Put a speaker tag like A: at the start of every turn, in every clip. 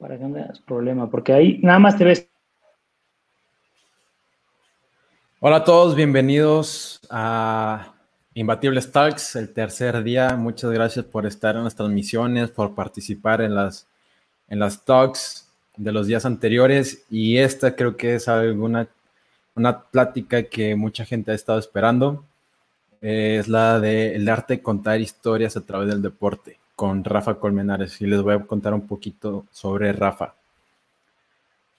A: Para que no tengas problema, porque ahí nada más te ves.
B: Hola a todos, bienvenidos a Imbatibles Talks, el tercer día. Muchas gracias por estar en las transmisiones, por participar en las, en las talks de los días anteriores. Y esta creo que es alguna una plática que mucha gente ha estado esperando. es la de el arte de contar historias a través del deporte con Rafa Colmenares y les voy a contar un poquito sobre Rafa.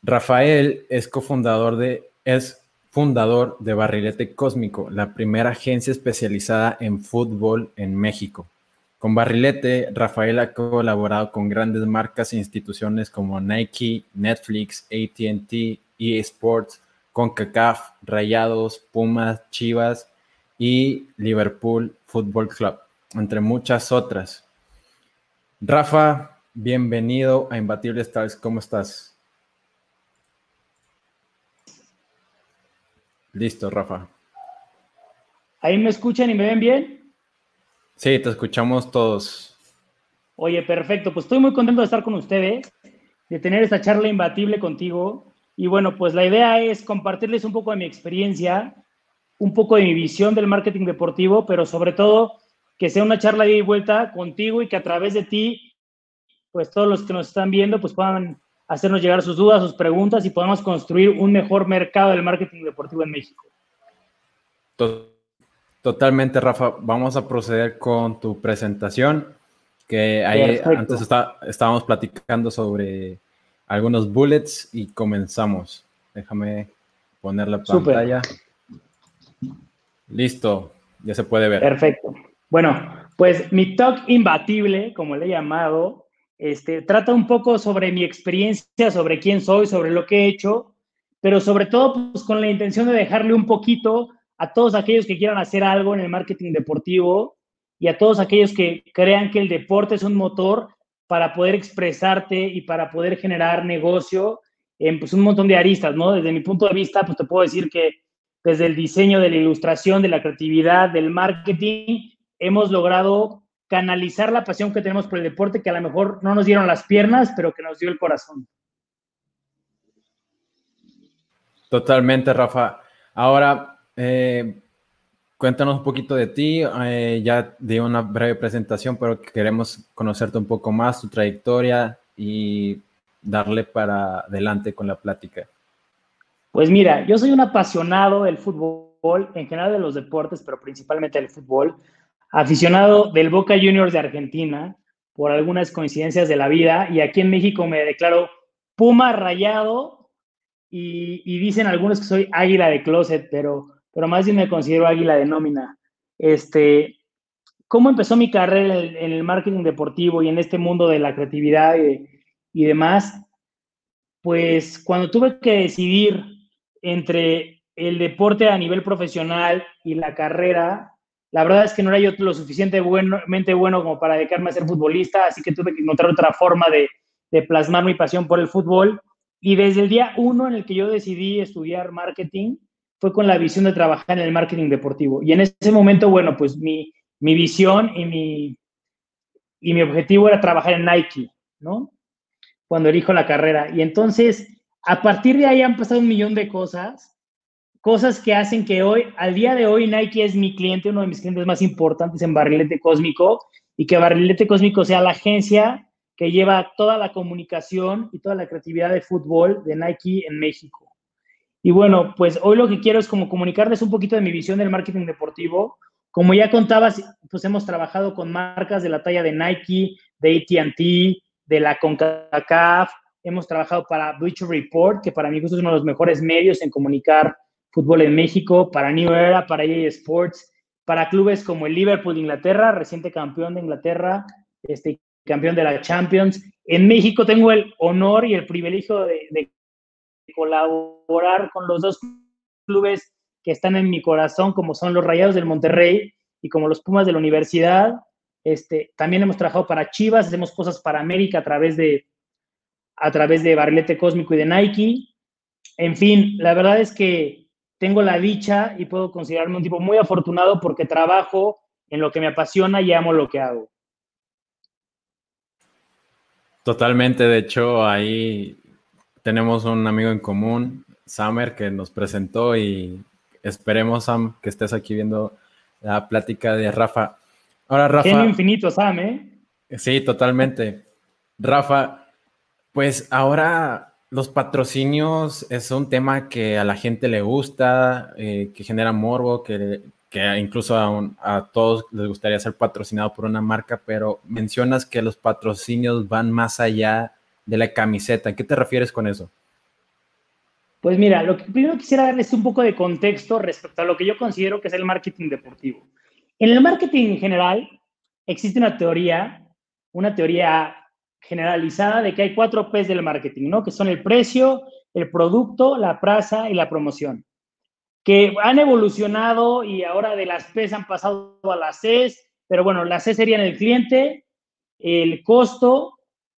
B: Rafael es cofundador de, es fundador de Barrilete Cósmico, la primera agencia especializada en fútbol en México. Con Barrilete, Rafael ha colaborado con grandes marcas e instituciones como Nike, Netflix, ATT, EA Sports, CONCACAF, Rayados, Pumas, Chivas y Liverpool Football Club, entre muchas otras. Rafa, bienvenido a Imbatible Stars. ¿Cómo estás? Listo, Rafa.
A: ¿Ahí me escuchan y me ven bien?
B: Sí, te escuchamos todos.
A: Oye, perfecto. Pues estoy muy contento de estar con ustedes, de tener esta charla imbatible contigo. Y bueno, pues la idea es compartirles un poco de mi experiencia, un poco de mi visión del marketing deportivo, pero sobre todo que sea una charla de vuelta contigo y que a través de ti, pues todos los que nos están viendo, pues puedan hacernos llegar sus dudas, sus preguntas y podamos construir un mejor mercado del marketing deportivo en México.
B: Totalmente, Rafa. Vamos a proceder con tu presentación, que ahí antes estábamos platicando sobre algunos bullets y comenzamos. Déjame poner la pantalla. Listo, ya se puede ver.
A: Perfecto. Bueno, pues mi talk imbatible, como le he llamado, este, trata un poco sobre mi experiencia, sobre quién soy, sobre lo que he hecho, pero sobre todo pues, con la intención de dejarle un poquito a todos aquellos que quieran hacer algo en el marketing deportivo y a todos aquellos que crean que el deporte es un motor para poder expresarte y para poder generar negocio en pues, un montón de aristas, ¿no? Desde mi punto de vista, pues te puedo decir que desde el diseño, de la ilustración, de la creatividad, del marketing, hemos logrado canalizar la pasión que tenemos por el deporte, que a lo mejor no nos dieron las piernas, pero que nos dio el corazón.
B: Totalmente, Rafa. Ahora, eh, cuéntanos un poquito de ti. Eh, ya di una breve presentación, pero queremos conocerte un poco más, tu trayectoria y darle para adelante con la plática.
A: Pues mira, yo soy un apasionado del fútbol, en general de los deportes, pero principalmente del fútbol aficionado del Boca Juniors de Argentina por algunas coincidencias de la vida y aquí en México me declaro Puma rayado y, dicen algunos que soy águila de closet, pero, pero más bien me considero águila de nómina. Este, ¿Cómo empezó mi carrera en el, marketing deportivo y en este mundo de la creatividad y, y demás? Pues cuando tuve que decidir entre el deporte a nivel profesional y la carrera, la verdad es que no era yo lo suficientemente bueno como para dedicarme a ser futbolista, así que tuve que encontrar otra forma de, plasmar mi pasión por el fútbol. Y desde el día uno en el que yo decidí estudiar marketing, fue con la visión de trabajar en el marketing deportivo. Y en ese momento, bueno, pues mi, visión y mi, y mi objetivo era trabajar en Nike, ¿no? Cuando elijo la carrera. Y entonces, a partir de ahí han pasado un millón de cosas cosas que hacen que hoy, al día de hoy, Nike es mi cliente, uno de mis clientes más importantes en Barrilete Cósmico, y que Barrilete Cósmico sea la agencia que lleva toda la comunicación y toda la creatividad de fútbol de Nike en México. Y bueno, pues hoy lo que quiero es como comunicarles un poquito de mi visión del marketing deportivo. Como ya contabas, pues hemos trabajado con marcas de la talla de Nike, de AT&T, de la CONCACAF, hemos trabajado para Bleacher Report, que para mí es uno de los mejores medios en comunicar fútbol en México, para New Era, para EA Sports, para clubes como el Liverpool de Inglaterra, reciente campeón de Inglaterra, este, campeón de la Champions. En México tengo el honor y el privilegio de, colaborar con los dos clubes que están en mi corazón, como son los Rayados del Monterrey y como los Pumas de la Universidad. Este, también hemos trabajado para Chivas, hacemos cosas para América a través de a través de Barrilete Cósmico y de Nike. En fin, la verdad es que tengo la dicha y puedo considerarme un tipo muy afortunado porque trabajo en lo que me apasiona y amo lo que hago.
B: Totalmente, de hecho ahí tenemos un amigo en común, Samer, que nos presentó y esperemos, Sam, que estés aquí viendo la plática de Rafa.
A: Ahora, Rafa. Genio infinito, Sam, ¿eh?
B: Sí, totalmente. Rafa, pues ahora los patrocinios es un tema que a la gente le gusta, eh, que genera morbo, que, incluso a, a, todos les gustaría ser patrocinado por una marca, pero mencionas que los patrocinios van más allá de la camiseta. qué te refieres con eso?
A: Pues mira, lo que primero quisiera darles es un poco de contexto respecto a lo que yo considero que es el marketing deportivo. En el marketing en general existe una teoría, una teoría generalizada de que hay cuatro P's del marketing, ¿no? Que son el precio, el producto, la praza y la promoción. Que han evolucionado y ahora de las P's han pasado a las C's, pero bueno, las C serían el cliente, el costo,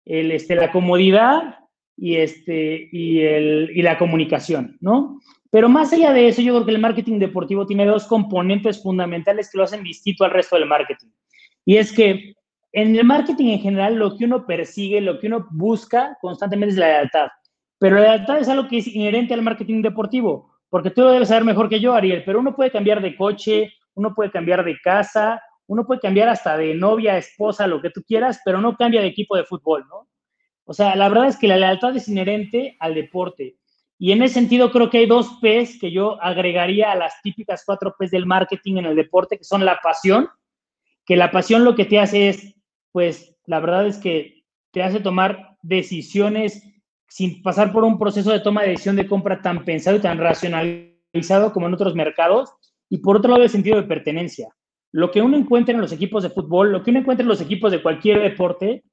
A: el, este, la comodidad y, este, y, el, y la comunicación, ¿no? Pero más allá de eso, yo creo que el marketing deportivo tiene dos componentes fundamentales que lo hacen distinto al resto del marketing. Y es que en el marketing en general, lo que uno persigue, lo que uno busca constantemente es la lealtad. Pero la lealtad es algo que es inherente al marketing deportivo, porque tú lo debes saber mejor que yo, Ariel, pero uno puede cambiar de coche, uno puede cambiar de casa, uno puede cambiar hasta de novia, esposa, lo que tú quieras, pero no cambia de equipo de fútbol, ¿no? O sea, la verdad es que la lealtad es inherente al deporte. Y en ese sentido creo que hay dos P's que yo agregaría a las típicas cuatro P's del marketing en el deporte, que son la pasión, que la pasión lo que te hace es, pues, la verdad es que te hace tomar decisiones sin pasar por un proceso de toma de decisión de compra tan pensado y tan racionalizado como en otros mercados. Y por otro lado, el sentido de pertenencia. Lo que uno encuentra en los equipos de fútbol, lo que uno encuentra en los equipos de cualquier deporte,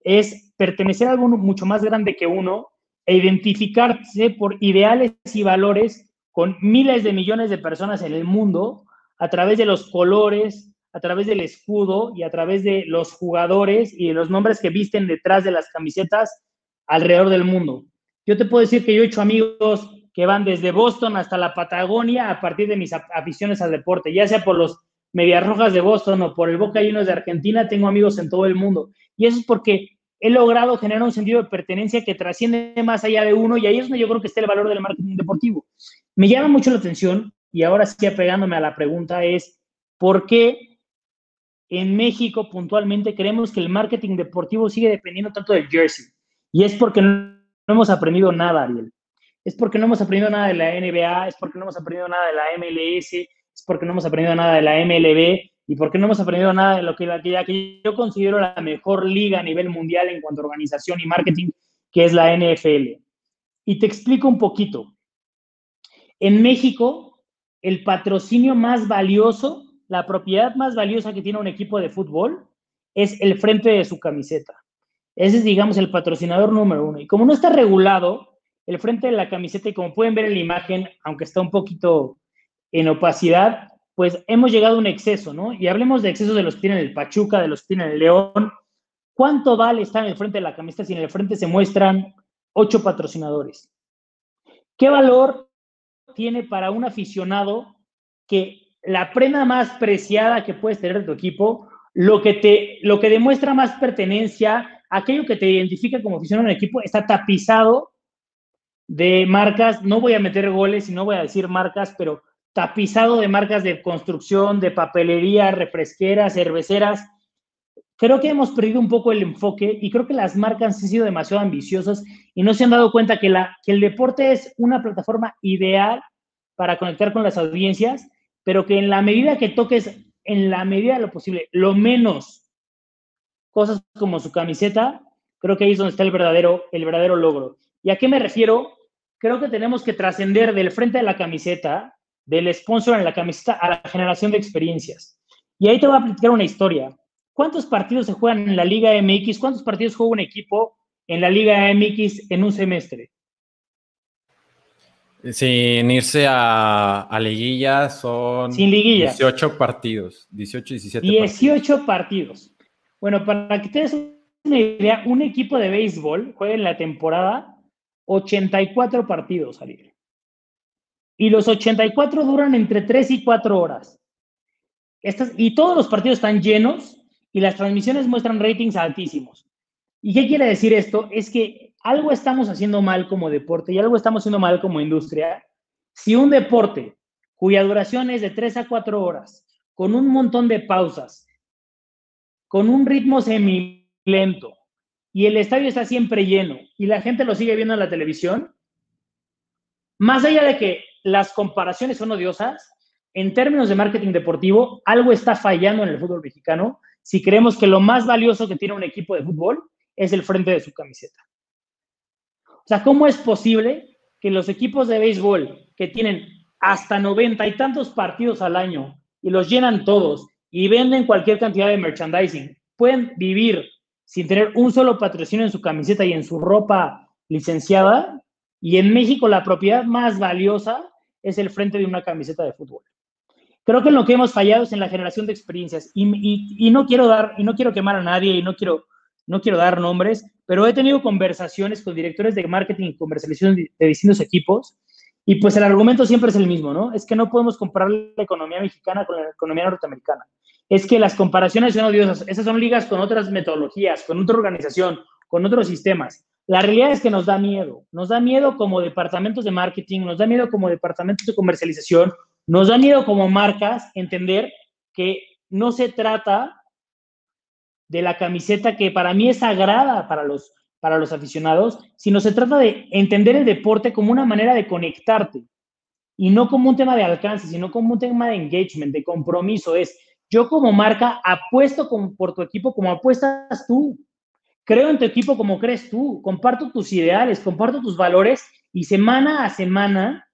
A: es pertenecer a algo mucho más grande que uno e identificarse por ideales y valores con miles de millones de personas en el mundo a través de los colores, a través del escudo y a través de los jugadores y de los nombres que visten detrás de las camisetas alrededor del mundo. Yo te puedo decir que yo he hecho amigos que van desde Boston hasta la Patagonia a partir de mis aficiones al deporte, ya sea por los Medias Rojas de Boston o por el Boca Juniors de Argentina, tengo amigos en todo el mundo. Y eso es porque he logrado generar un sentido de pertenencia que trasciende más allá de uno y ahí es donde yo creo que está el valor del marketing deportivo. Me llama mucho la atención y ahora sí apegándome a la pregunta es, ¿por qué en México puntualmente creemos que el marketing deportivo sigue dependiendo tanto del jersey? Y es porque no hemos aprendido nada, Ariel. Es porque no hemos aprendido nada de la NBA, es porque no hemos aprendido nada de la MLS, es porque no hemos aprendido nada de la MLB ¿Y por qué no hemos aprendido nada de lo que, que yo considero la mejor liga a nivel mundial en cuanto a organización y marketing, que es la NFL? Y te explico un poquito. En México, el patrocinio más valioso, la propiedad más valiosa que tiene un equipo de fútbol es el frente de su camiseta. Ese es, digamos, el patrocinador número uno. Y como no está regulado, el frente de la camiseta, y como pueden ver en la imagen, aunque está un poquito en opacidad, pues hemos llegado a un exceso, ¿no? Y hablemos de excesos de los que tienen el Pachuca, de los que tienen el León. ¿Cuánto vale estar en el frente de la camiseta si en el frente se muestran ocho patrocinadores? ¿Qué valor tiene para un aficionado que la prenda más preciada que puedes tener de tu equipo, lo que, te, lo que demuestra más pertenencia, aquello que te identifica como aficionado en el equipo, está tapizado de marcas, no voy a meter goles y no voy a decir marcas, pero tapizado de marcas de construcción, de papelería, refresqueras, cerveceras. Creo que hemos perdido un poco el enfoque y creo que las marcas han sido demasiado ambiciosas y no se han dado cuenta que, la, que el deporte es una plataforma ideal para conectar con las audiencias, pero que en la medida que toques, en la medida de lo posible, lo menos cosas como su camiseta, creo que ahí es donde está el verdadero, el verdadero logro. ¿Y a qué me refiero? Creo que tenemos que trascender del frente de la camiseta del sponsor en la camiseta a la generación de experiencias. Y ahí te voy a platicar una historia. ¿Cuántos partidos se juegan en la Liga MX? ¿Cuántos partidos juega un equipo en la Liga MX en un semestre?
B: Sin irse a, a liguilla son
A: Sin
B: 18 partidos, 18, 17
A: 18 partidos. Bueno, para que te des una idea, un equipo de béisbol juega en la temporada 84 partidos, Ariel y los 84 duran entre 3 y 4 horas. Estas, y todos los partidos están llenos y las transmisiones muestran ratings altísimos. ¿Y qué quiere decir esto? Es que algo estamos haciendo mal como deporte y algo estamos haciendo mal como industria. Si un deporte cuya duración es de 3 a 4 horas, con un montón de pausas, con un ritmo semi lento, y el estadio está siempre lleno y la gente lo sigue viendo en la televisión, más allá de que las comparaciones son odiosas, en términos de marketing deportivo, algo está fallando en el fútbol mexicano si creemos que lo más valioso que tiene un equipo de fútbol es el frente de su camiseta. O sea, ¿cómo es posible que los equipos de béisbol que tienen hasta noventa y tantos partidos al año y los llenan todos y venden cualquier cantidad de merchandising, pueden vivir sin tener un solo patrocinio en su camiseta y en su ropa licenciada? Y en México la propiedad más valiosa es el frente de una camiseta de fútbol. Creo que en lo que hemos fallado es en la generación de experiencias y, no quiero dar y no quiero quemar a nadie y no quiero no quiero dar nombres, pero he tenido conversaciones con directores de marketing y comercialización de distintos equipos y pues el argumento siempre es el mismo, ¿no? Es que no podemos comparar la economía mexicana con la economía norteamericana. Es que las comparaciones son odiosas. Esas son ligas con otras metodologías, con otra organización, con otros sistemas. La realidad es que nos da miedo. Nos da miedo como departamentos de marketing, nos da miedo como departamentos de comercialización, nos da miedo como marcas entender que no se trata de la camiseta que para mí es sagrada para los, para los aficionados, sino se trata de entender el deporte como una manera de conectarte y no como un tema de alcance, sino como un tema de engagement, de compromiso. Es yo como marca apuesto por tu equipo como apuestas tú. Creo en tu equipo como crees tú. Comparto tus ideales, comparto tus valores y semana a semana,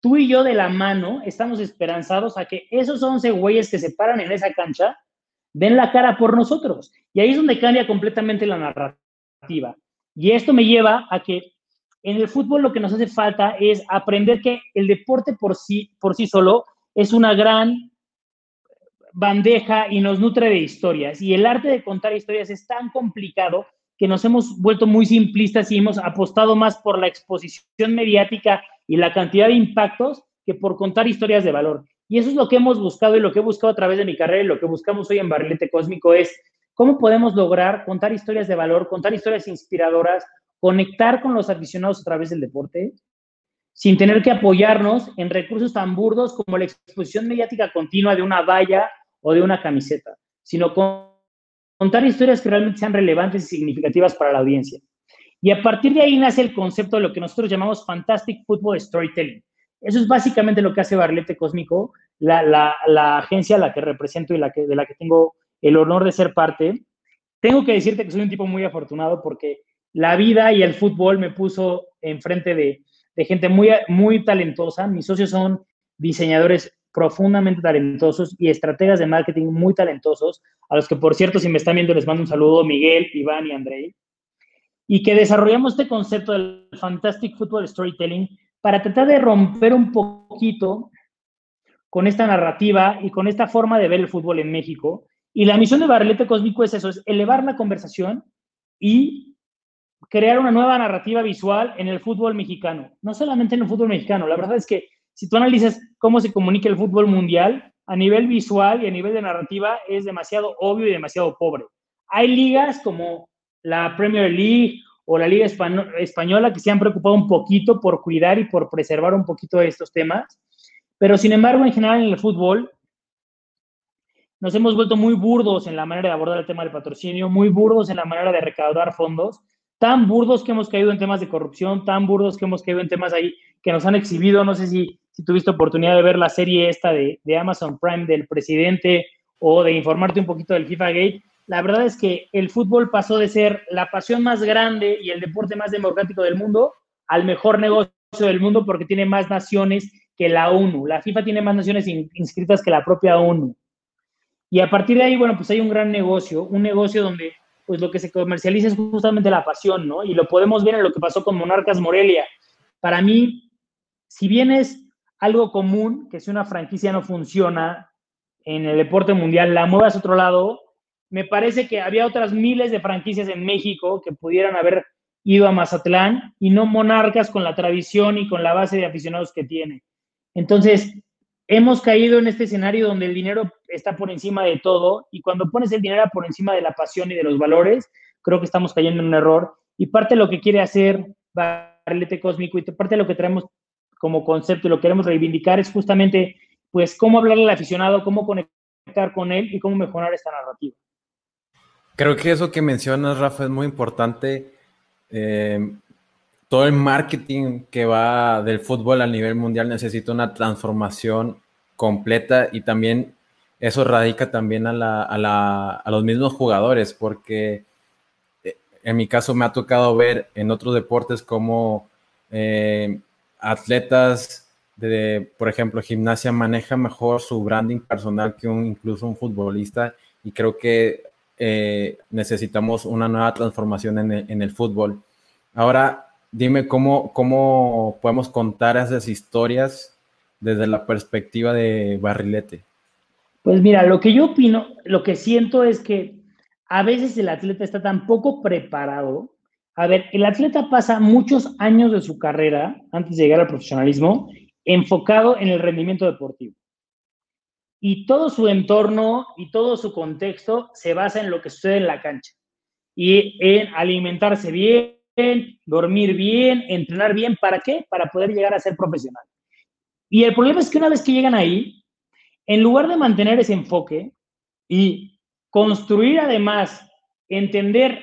A: tú y yo de la mano estamos esperanzados a que esos 11 güeyes que se paran en esa cancha den la cara por nosotros. Y ahí es donde cambia completamente la narrativa y esto me lleva a que en el fútbol lo que nos hace falta es aprender que el deporte por sí, por sí solo es una gran bandeja y nos nutre de historias. Y el arte de contar historias es tan complicado que nos hemos vuelto muy simplistas y hemos apostado más por la exposición mediática y la cantidad de impactos que por contar historias de valor. Y eso es lo que hemos buscado y lo que he buscado a través de mi carrera y lo que buscamos hoy en Barrilete Cósmico es ¿Cómo podemos lograr contar historias de valor, contar historias inspiradoras, conectar con los aficionados a través del deporte, sin tener que apoyarnos en recursos tan burdos como la exposición mediática continua de una valla o de una camiseta, sino contar historias que realmente sean relevantes y significativas para la audiencia. Y a partir de ahí nace el concepto de lo que nosotros llamamos Fantastic Football Storytelling. Eso es básicamente lo que hace Barlete Cósmico, la, agencia a la que represento y la que, de la que tengo el honor de ser parte. Tengo que decirte que soy un tipo muy afortunado porque la vida y el fútbol me puso enfrente de, de gente muy, muy talentosa. Mis socios son diseñadores profundamente talentosos y estrategas de marketing muy talentosos, a los que, por cierto, si me están viendo, les mando un saludo, Miguel, Iván y Andrei, y que desarrollamos este concepto del Fantastic Football Storytelling para tratar de romper un poquito con esta narrativa y con esta forma de ver el fútbol en México y la misión de Barrilete Cósmico es eso, es elevar la conversación y crear una nueva narrativa visual en el fútbol mexicano. No solamente en el fútbol mexicano, la verdad es que si tú analizas cómo se comunica el fútbol mundial, a nivel visual y a nivel de narrativa es demasiado obvio y demasiado pobre. Hay ligas como la Premier League o la Liga Española que se han preocupado un poquito por cuidar y por preservar un poquito estos temas, pero sin embargo en general en el fútbol nos hemos vuelto muy burdos en la manera de abordar el tema del patrocinio, muy burdos en la manera de recaudar fondos, tan burdos que hemos caído en temas de corrupción, tan burdos que hemos caído en temas ahí que nos han exhibido. No sé si, si tuviste oportunidad de ver la serie esta de, de Amazon Prime del presidente o de informarte un poquito del FIFA Gate. La verdad es que el fútbol pasó de ser la pasión más grande y el deporte más democrático del mundo al mejor negocio del mundo porque tiene más naciones que la ONU. La FIFA tiene más naciones inscritas que la propia ONU. Y a partir de ahí, bueno, pues hay un gran negocio, un negocio donde pues lo que se comercializa es justamente la pasión, ¿no? Y lo podemos ver en lo que pasó con Monarcas Morelia. Para mí, si bien es algo común que si una franquicia no funciona en el deporte mundial, la muevas a otro lado, me parece que había otras miles de franquicias en México que pudieran haber ido a Mazatlán y no Monarcas con la tradición y con la base de aficionados que tiene. Entonces, hemos caído en este escenario donde el dinero está por encima de todo y cuando pones el dinero por encima de la pasión y de los valores, creo que estamos cayendo en un error. Y parte de lo que quiere hacer Barrilete Cósmico y parte de lo que traemos como concepto y lo queremos reivindicar es justamente, pues, cómo hablarle al aficionado, cómo conectar con él y cómo mejorar esta narrativa.
B: Creo que eso que mencionas, Rafa, es muy importante. Eh, todo el marketing que va del fútbol a nivel mundial necesita una transformación completa y también eso radica también a, los mismos jugadores, porque eh, en mi caso me ha tocado ver en otros deportes como eh, atletas de, por ejemplo, gimnasia maneja mejor su branding personal que un, incluso un futbolista y creo que eh, necesitamos una nueva transformación en el, en el, fútbol. Ahora, dime cómo, cómo podemos contar esas historias desde la perspectiva de Barrilete.
A: Pues mira, lo que yo opino, lo que siento es que a veces el atleta está tan poco preparado. A ver, el atleta pasa muchos años de su carrera antes de llegar al profesionalismo enfocado en el rendimiento deportivo. Y todo su entorno y todo su contexto se basa en lo que sucede en la cancha y en alimentarse bien, dormir bien, entrenar bien. ¿Para qué? Para poder llegar a ser profesional. Y el problema es que una vez que llegan ahí, en lugar de mantener ese enfoque y construir además, entender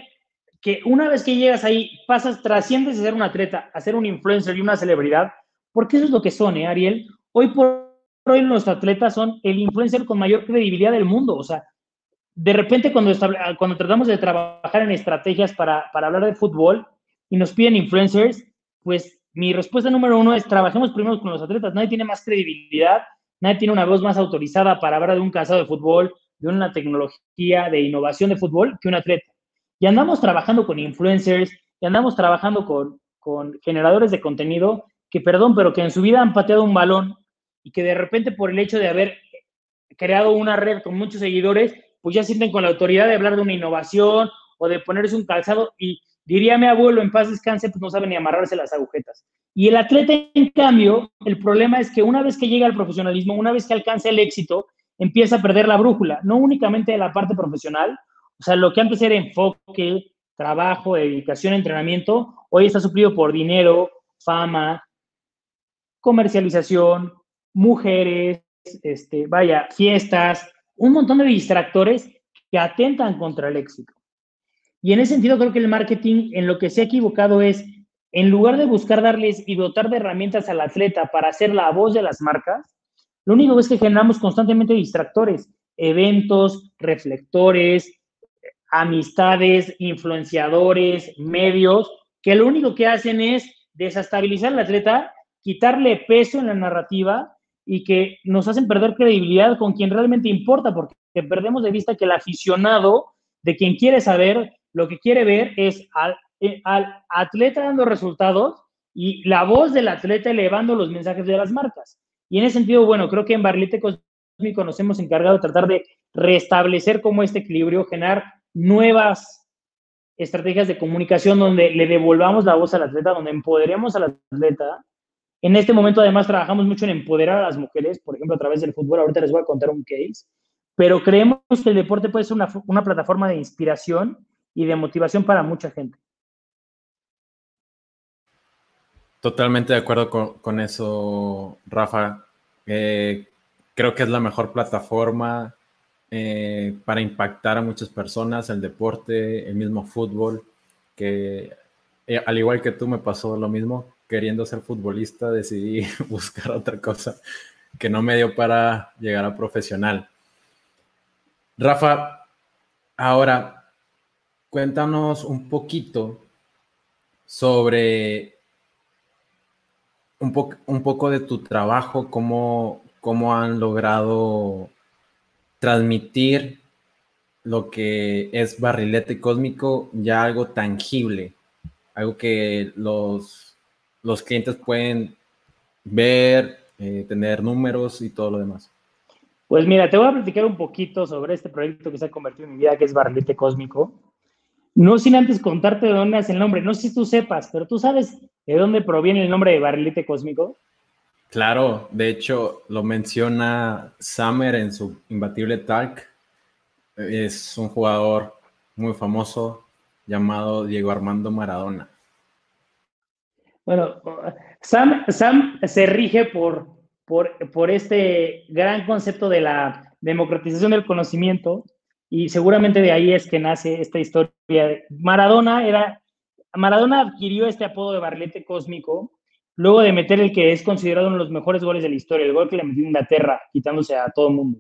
A: que una vez que llegas ahí, pasas, trasciendes de ser un atleta a ser un influencer y una celebridad, porque eso es lo que son, ¿eh, Ariel? Hoy por hoy nuestros atletas son el influencer con mayor credibilidad del mundo. O sea, de repente cuando, cuando tratamos de trabajar en estrategias para, para hablar de fútbol y nos piden influencers, pues mi respuesta número uno es trabajemos primero con los atletas. Nadie tiene más credibilidad nadie tiene una voz más autorizada para hablar de un casado de fútbol, de una tecnología de innovación de fútbol que un atleta. Y andamos trabajando con influencers, y andamos trabajando con, con generadores de contenido que, perdón, pero que en su vida han pateado un balón y que de repente por el hecho de haber creado una red con muchos seguidores, pues ya sienten con la autoridad de hablar de una innovación o de ponerse un calzado y diría mi abuelo, en paz descanse, pues no saben ni amarrarse las agujetas. Y el atleta, en cambio, el problema es que una vez que llega al profesionalismo, una vez que alcanza el éxito, empieza a perder la brújula, no únicamente de la parte profesional, o sea, lo que antes era enfoque, trabajo, dedicación, entrenamiento, hoy está suplido por dinero, fama, comercialización, mujeres, este, vaya, fiestas, un montón de distractores que atentan contra el éxito. Y en ese sentido creo que el marketing en lo que se ha equivocado es en lugar de buscar darles y dotar de herramientas al atleta para ser la voz de las marcas, lo único es que generamos constantemente distractores, eventos, reflectores, amistades, influenciadores, medios, que lo único que hacen es desestabilizar al atleta, quitarle peso en la narrativa y que nos hacen perder credibilidad con quien realmente importa, porque perdemos de vista que el aficionado de quien quiere saber, lo que quiere ver es al eh, al atleta dando resultados y la voz del atleta elevando los mensajes de las marcas. Y en ese sentido, bueno, creo que en Barlite Cósmico nos hemos encargado de tratar de restablecer como este equilibrio, generar nuevas estrategias de comunicación donde le devolvamos la voz al atleta, donde empoderemos al atleta. En este momento además trabajamos mucho en empoderar a las mujeres, por ejemplo, a través del fútbol. Ahorita les voy a contar un case, pero creemos que el deporte puede ser una, plataforma de inspiración y de motivación para mucha gente.
B: Totalmente de acuerdo con, eso, Rafa. Eh, creo que es la mejor plataforma eh, para impactar a muchas personas, el deporte, el mismo fútbol, que eh, al igual que tú me pasó lo mismo, queriendo ser futbolista decidí buscar otra cosa que no me dio para llegar a profesional. Rafa, ahora cuéntanos un poquito sobre un, un poco de tu trabajo, cómo, cómo han logrado transmitir lo que es barrilete cósmico ya algo tangible, algo que los, los clientes pueden ver, eh, tener números y todo lo demás.
A: Pues mira, te voy a platicar un poquito sobre este proyecto que se ha convertido en mi vida, que es Barrilete Cósmico. No sin antes contarte de dónde es el nombre. No sé si tú sepas, pero tú sabes de dónde proviene el nombre de barrilete cósmico.
B: Claro, de hecho lo menciona Summer en su imbatible talk. Es un jugador muy famoso llamado Diego Armando Maradona?
A: Bueno, Sam, Sam se rige por, por, por este gran concepto de la democratización del conocimiento y seguramente de ahí es que nace esta historia. Maradona era, Maradona adquirió este apodo de barrilete cósmico luego de meter el que es considerado uno de los mejores goles de la historia, el gol que le metió Inglaterra, quitándose a todo el mundo.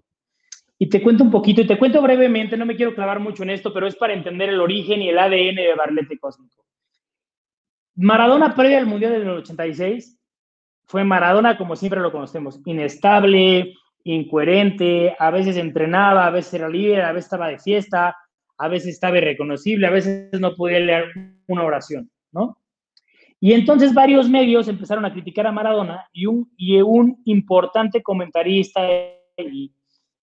A: Y te cuento un poquito, y te cuento brevemente, no me quiero clavar mucho en esto, pero es para entender el origen y el ADN de barrilete cósmico. Maradona previo al Mundial del 86 fue Maradona como siempre lo conocemos, inestable, incoherente, a veces entrenaba, a veces era líder, a veces estaba de fiesta, a veces estaba irreconocible, a veces no podía leer una oración, ¿no? Y entonces varios medios empezaron a criticar a Maradona y un, y un importante comentarista y,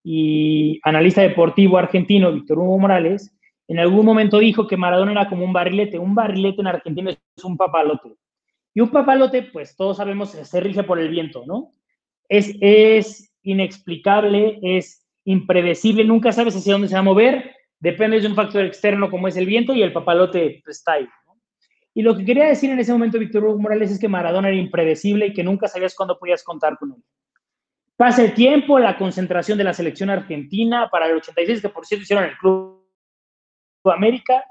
A: y analista deportivo argentino, Víctor Hugo Morales, en algún momento dijo que Maradona era como un barrilete. Un barrilete en Argentina es un papalote. Y un papalote, pues todos sabemos, se rige por el viento, ¿no? Es, es inexplicable, es impredecible, nunca sabes hacia dónde se va a mover, depende de un factor externo como es el viento y el papalote pues, está ahí. Y lo que quería decir en ese momento Víctor Hugo Morales es que Maradona era impredecible y que nunca sabías cuándo podías contar con él. Pasa el tiempo, la concentración de la selección argentina para el 86, que por cierto hicieron el Club América,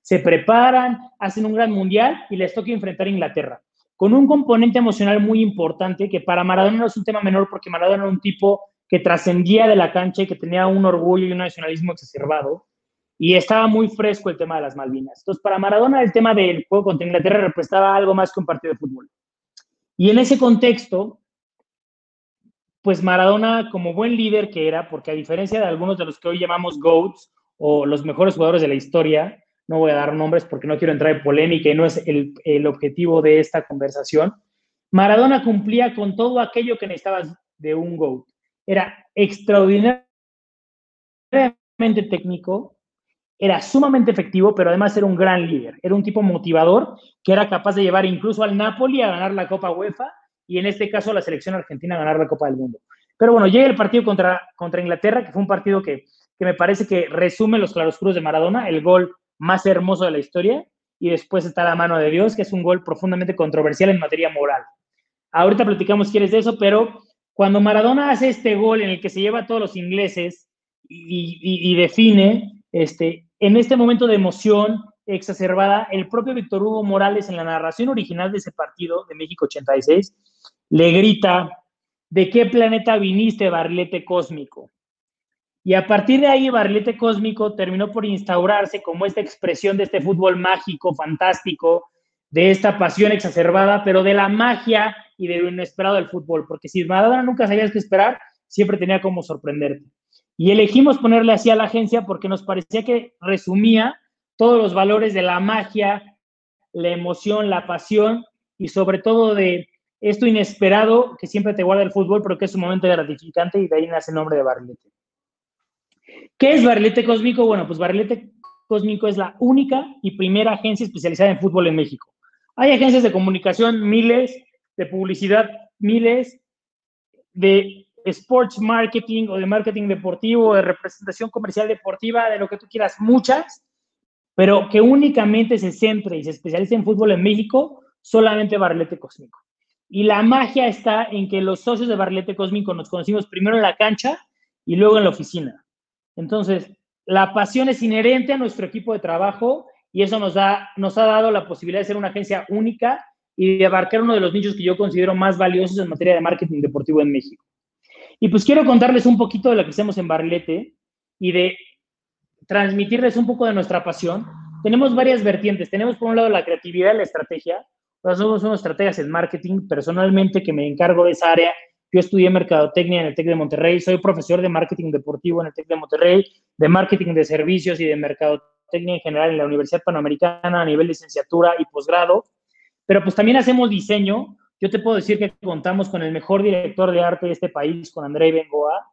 A: se preparan, hacen un gran mundial y les toca enfrentar a Inglaterra, con un componente emocional muy importante que para Maradona no es un tema menor porque Maradona era un tipo que trascendía de la cancha y que tenía un orgullo y un nacionalismo exacerbado y estaba muy fresco el tema de las Malvinas. Entonces, para Maradona el tema del juego contra Inglaterra representaba algo más que un partido de fútbol. Y en ese contexto, pues Maradona, como buen líder que era, porque a diferencia de algunos de los que hoy llamamos GOATs o los mejores jugadores de la historia, no voy a dar nombres porque no quiero entrar en polémica y no es el, el objetivo de esta conversación, Maradona cumplía con todo aquello que necesitabas de un GOAT. Era extraordinariamente técnico, era sumamente efectivo, pero además era un gran líder. Era un tipo motivador que era capaz de llevar incluso al Napoli a ganar la Copa UEFA y en este caso a la selección argentina a ganar la Copa del Mundo. Pero bueno, llega el partido contra, contra Inglaterra, que fue un partido que, que me parece que resume los claroscuros de Maradona, el gol más hermoso de la historia, y después está la mano de Dios, que es un gol profundamente controversial en materia moral. Ahorita platicamos si quieres de eso, pero cuando Maradona hace este gol en el que se lleva a todos los ingleses y, define, este, en este momento de emoción exacerbada, el propio Víctor Hugo Morales en la narración original de ese partido de México 86 le grita, ¿de qué planeta viniste, barrilete cósmico? Y a partir de ahí, barrilete cósmico terminó por instaurarse como esta expresión de este fútbol mágico, fantástico, de esta pasión exacerbada, pero de la magia y de lo inesperado del fútbol, porque si Maradona nunca sabías qué esperar, siempre tenía como sorprenderte. Y elegimos ponerle así a la agencia porque nos parecía que resumía todos los valores de la magia, la emoción, la pasión y sobre todo de esto inesperado que siempre te guarda el fútbol, pero que es un momento gratificante y de ahí nace el nombre de Barrilete. ¿Qué es Barrilete Cósmico? Bueno, pues Barrilete Cósmico es la única y primera agencia especializada en fútbol en México. Hay agencias de comunicación, miles, de publicidad, miles, de sports marketing o de marketing deportivo, de representación comercial deportiva, de lo que tú quieras, muchas, pero que únicamente se centre y se especialice en fútbol en México, solamente Barrilete Cósmico. Y la magia está en que los socios de Barrilete Cósmico nos conocimos primero en la cancha y luego en la oficina. Entonces, la pasión es inherente a nuestro equipo de trabajo y eso nos, da, nos ha dado la posibilidad de ser una agencia única y de abarcar uno de los nichos que yo considero más valiosos en materia de marketing deportivo en México. Y pues quiero contarles un poquito de lo que hacemos en Barrilete y de transmitirles un poco de nuestra pasión. Tenemos varias vertientes. Tenemos por un lado la creatividad y la estrategia. Nosotros somos estrategias en marketing. Personalmente, que me encargo de esa área, yo estudié mercadotecnia en el TEC de Monterrey. Soy profesor de marketing deportivo en el TEC de Monterrey, de marketing de servicios y de mercadotecnia en general en la Universidad Panamericana a nivel licenciatura y posgrado. Pero pues también hacemos diseño yo te puedo decir que contamos con el mejor director de arte de este país, con André Bengoa,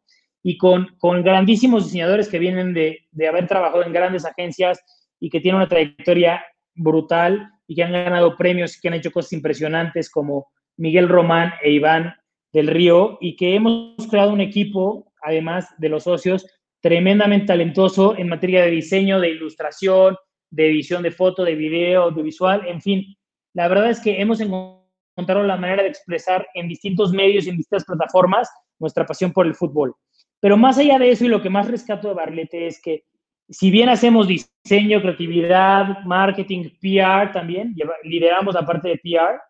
A: y con, con grandísimos diseñadores que vienen de, de haber trabajado en grandes agencias y que tienen una trayectoria brutal y que han ganado premios y que han hecho cosas impresionantes como Miguel Román e Iván del Río y que hemos creado un equipo, además de los socios, tremendamente talentoso en materia de diseño, de ilustración, de edición de foto, de video, audiovisual, en fin. La verdad es que hemos encontrado la manera de expresar en distintos medios y en distintas plataformas nuestra pasión por el fútbol. Pero más allá de eso y lo que más rescato de Barlete es que si bien hacemos diseño, creatividad, marketing, PR también, lideramos la parte de PR,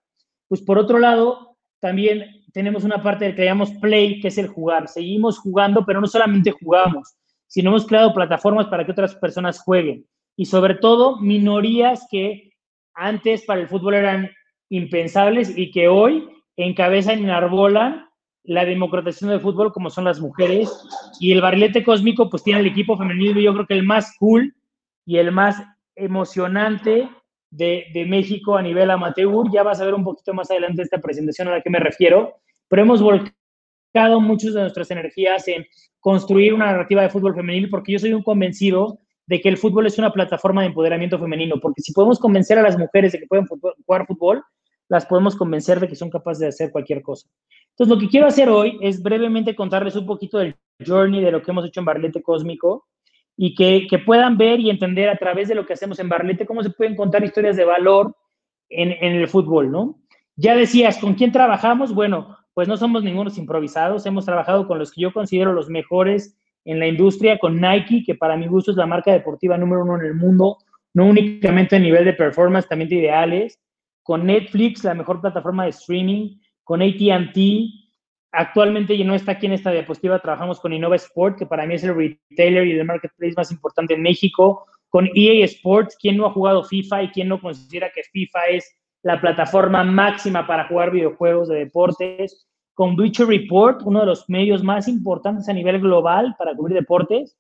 A: pues por otro lado, también tenemos una parte que llamamos play, que es el jugar. Seguimos jugando, pero no solamente jugamos, sino hemos creado plataformas para que otras personas jueguen. Y sobre todo, minorías que antes para el fútbol eran impensables y que hoy encabezan y enarbolan la democratización del fútbol como son las mujeres y el barrilete cósmico pues tiene el equipo femenino yo creo que el más cool y el más emocionante de, de, México a nivel amateur. Ya vas a ver un poquito más adelante esta presentación a la que me refiero, pero hemos volcado muchas de nuestras energías en construir una narrativa de fútbol femenino porque yo soy un convencido de que el fútbol es una plataforma de empoderamiento femenino, porque si podemos convencer a las mujeres de que pueden jugar fútbol, las podemos convencer de que son capaces de hacer cualquier cosa. Entonces, lo que quiero hacer hoy es brevemente contarles un poquito del journey de lo que hemos hecho en Barlete Cósmico y que, que puedan ver y entender a través de lo que hacemos en Barlete cómo se pueden contar historias de valor en, en el fútbol, ¿no? Ya decías, ¿con quién trabajamos? Bueno, pues no somos ningunos improvisados, hemos trabajado con los que yo considero los mejores en la industria, con Nike, que para mi gusto es la marca deportiva número uno en el mundo, no únicamente a nivel de performance, también de ideales con Netflix, la mejor plataforma de streaming, con ATT. Actualmente ya no está aquí en esta diapositiva, trabajamos con Innova Sport, que para mí es el retailer y el marketplace más importante en México, con EA Sports, quien no ha jugado FIFA y quien no considera que FIFA es la plataforma máxima para jugar videojuegos de deportes, con Bleacher Report, uno de los medios más importantes a nivel global para cubrir deportes,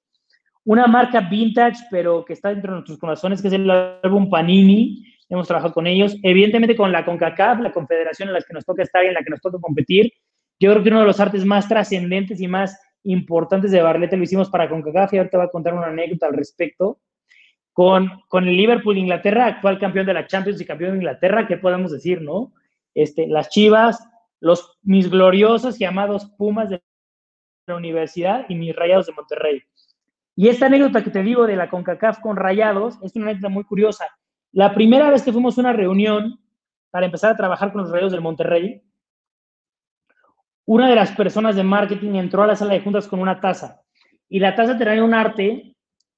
A: una marca vintage, pero que está dentro de nuestros corazones, que es el álbum Panini, hemos trabajado con ellos, evidentemente con la CONCACAF, la confederación en la que nos toca estar y en la que nos toca competir. Yo creo que uno de los artes más trascendentes y más importantes de Barlete lo hicimos para CONCACAF y ahorita voy a contar una anécdota al respecto. Con, con el Liverpool Inglaterra, actual campeón de la Champions y campeón de Inglaterra, ¿qué podemos decir, no? Este, las Chivas, los, mis gloriosos y amados Pumas de la universidad y mis Rayados de Monterrey. Y esta anécdota que te digo de la CONCACAF con Rayados es una anécdota muy curiosa. La primera vez que fuimos a una reunión para empezar a trabajar con los Rayos del Monterrey, una de las personas de marketing entró a la sala de juntas con una taza y la taza tenía un arte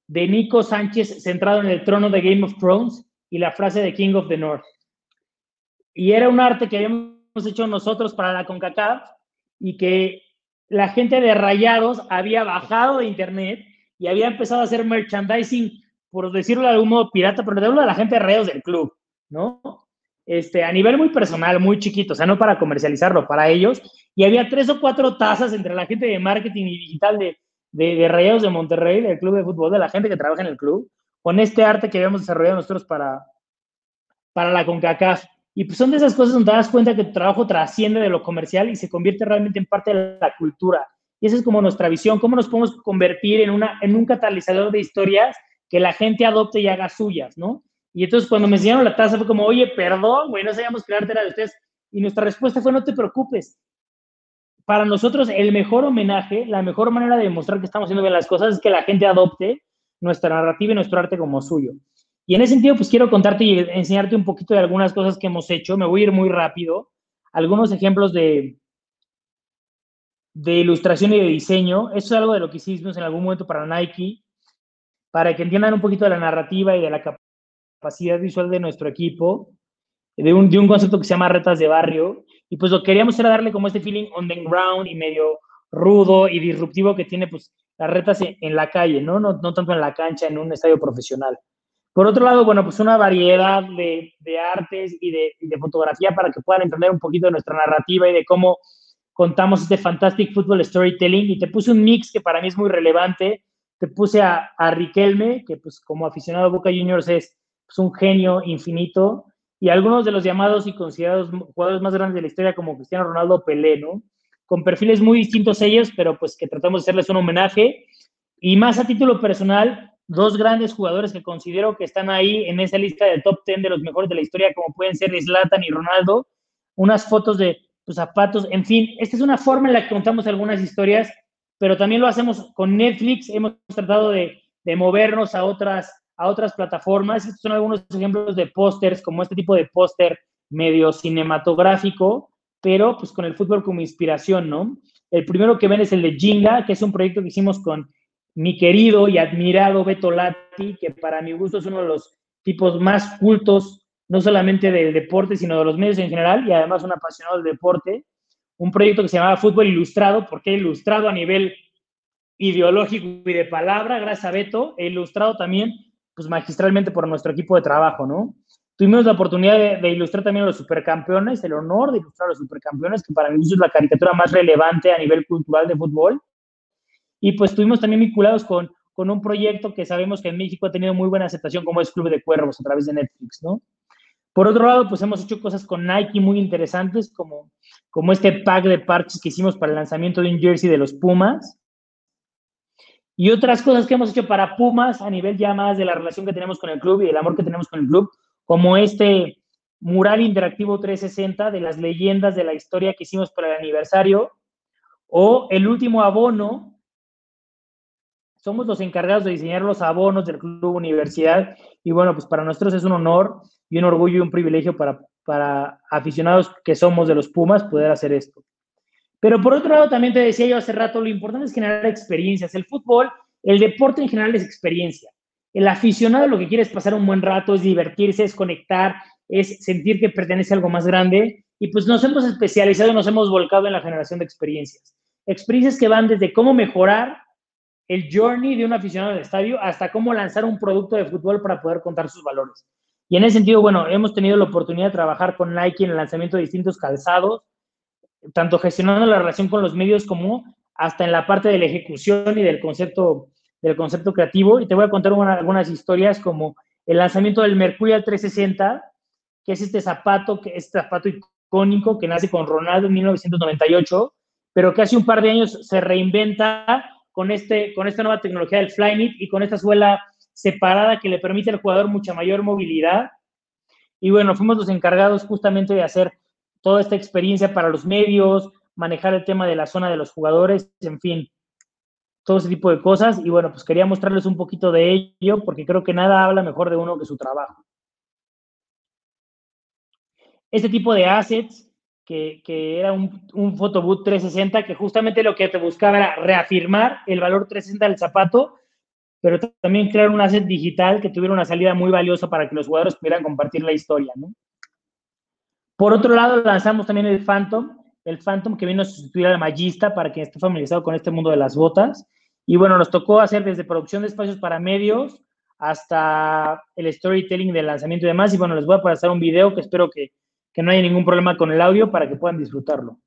A: de Nico Sánchez centrado en el trono de Game of Thrones y la frase de King of the North. Y era un arte que habíamos hecho nosotros para la CONCACAF y que la gente de Rayados había bajado de internet y había empezado a hacer merchandising por decirlo de algún modo, pirata, pero de hablo de la gente de redes del club, ¿no? Este, a nivel muy personal, muy chiquito, o sea, no para comercializarlo, para ellos. Y había tres o cuatro tazas entre la gente de marketing y digital de, de, de Rayados de Monterrey, del club de fútbol, de la gente que trabaja en el club, con este arte que habíamos desarrollado nosotros para, para la CONCACAF. Y pues son de esas cosas donde te das cuenta que tu trabajo trasciende de lo comercial y se convierte realmente en parte de la cultura. Y esa es como nuestra visión, cómo nos podemos convertir en, una, en un catalizador de historias que la gente adopte y haga suyas, ¿no? Y entonces cuando me enseñaron la taza fue como, oye, perdón, güey, no sabíamos que la de ustedes. Y nuestra respuesta fue, no te preocupes. Para nosotros el mejor homenaje, la mejor manera de demostrar que estamos haciendo bien las cosas es que la gente adopte nuestra narrativa y nuestro arte como suyo. Y en ese sentido, pues quiero contarte y enseñarte un poquito de algunas cosas que hemos hecho. Me voy a ir muy rápido. Algunos ejemplos de, de ilustración y de diseño. Eso es algo de lo que hicimos en algún momento para Nike para que entiendan un poquito de la narrativa y de la capacidad visual de nuestro equipo, de un, de un concepto que se llama retas de barrio. Y pues lo que queríamos era darle como este feeling on the ground y medio rudo y disruptivo que tiene pues las retas en, la calle, ¿no? ¿no? No tanto en la cancha, en un estadio profesional. Por otro lado, bueno, pues una variedad de, de artes y de, de, fotografía para que puedan entender un poquito de nuestra narrativa y de cómo contamos este fantastic football storytelling. Y te puse un mix que para mí es muy relevante te puse a, a, Riquelme, que pues como aficionado a Boca Juniors es pues, un genio infinito, y algunos de los llamados y considerados jugadores más grandes de la historia como Cristiano Ronaldo Pelé, ¿no? Con perfiles muy distintos ellos, pero pues que tratamos de hacerles un homenaje. Y más a título personal, dos grandes jugadores que considero que están ahí en esa lista del top 10 de los mejores de la historia, como pueden ser Zlatan y Ronaldo. Unas fotos de sus zapatos, en fin, esta es una forma en la que contamos algunas historias pero también lo hacemos con Netflix. Hemos tratado de, de movernos a otras, a otras plataformas. Estos son algunos ejemplos de pósters, como este tipo de póster medio cinematográfico, pero pues con el fútbol como inspiración, ¿no? El primero que ven es el de Jinga, que es un proyecto que hicimos con mi querido y admirado Beto Lati, que para mi gusto es uno de los tipos más cultos, no solamente del deporte, sino de los medios en general, y además un apasionado del deporte. Un proyecto que se llamaba Fútbol Ilustrado, porque ilustrado a nivel ideológico y de palabra, gracias a Beto, e ilustrado también, pues magistralmente por nuestro equipo de trabajo, ¿no? Tuvimos la oportunidad de, ilustrar también a los supercampeones, el honor de ilustrar a los supercampeones, que para mí es la caricatura más relevante a nivel cultural de fútbol. Y pues estuvimos también vinculados con, con un proyecto que sabemos que en México ha tenido muy buena aceptación, como es Club de Cuervos a través de Netflix, ¿no? Por otro lado, pues hemos hecho cosas con Nike muy interesantes, como, como este pack de parches que hicimos para el lanzamiento de un jersey de los Pumas. Y otras cosas que hemos hecho para Pumas a nivel ya más de la relación que tenemos con el club y el amor que tenemos con el club, como este mural interactivo 360 de las leyendas de la historia que hicimos para el aniversario, o el último abono. Somos los encargados de diseñar los abonos del Club Universidad y bueno, pues para nosotros es un honor y un orgullo y un privilegio para, para aficionados que somos de los Pumas poder hacer esto. Pero por otro lado, también te decía yo hace rato, lo importante es generar experiencias. El fútbol, el deporte en general es experiencia. El aficionado lo que quiere es pasar un buen rato, es divertirse, es conectar, es sentir que pertenece a algo más grande. Y pues nos hemos especializado, nos hemos volcado en la generación de experiencias. Experiencias que van desde cómo mejorar el journey de un aficionado del estadio hasta cómo lanzar un producto de fútbol para poder contar sus valores. Y en ese sentido, bueno, hemos tenido la oportunidad de trabajar con Nike en el lanzamiento de distintos calzados, tanto gestionando la relación con los medios como hasta en la parte de la ejecución y del concepto del concepto creativo y te voy a contar algunas historias como el lanzamiento del Mercurial 360, que es este zapato, que este zapato icónico que nace con Ronaldo en 1998, pero que hace un par de años se reinventa con, este, con esta nueva tecnología del Flyknit y con esta suela separada que le permite al jugador mucha mayor movilidad. Y bueno, fuimos los encargados justamente de hacer toda esta experiencia para los medios, manejar el tema de la zona de los jugadores, en fin, todo ese tipo de cosas. Y bueno, pues quería mostrarles un poquito de ello porque creo que nada habla mejor de uno que su trabajo. Este tipo de assets, que, era un, un photoboot 360, que justamente lo que te buscaba era reafirmar el valor 360 del zapato, pero también crear un asset digital que tuviera una salida muy valiosa para que los jugadores pudieran compartir la historia, Por otro lado, lanzamos también el Phantom, el Phantom que vino a sustituir al Magista para quien esté familiarizado con este mundo de las botas. Y bueno, nos tocó hacer desde producción de espacios para medios hasta el storytelling del lanzamiento y demás. Y bueno, les voy a pasar un video que espero que, que no haya ningún problema con el audio para que puedan disfrutarlo.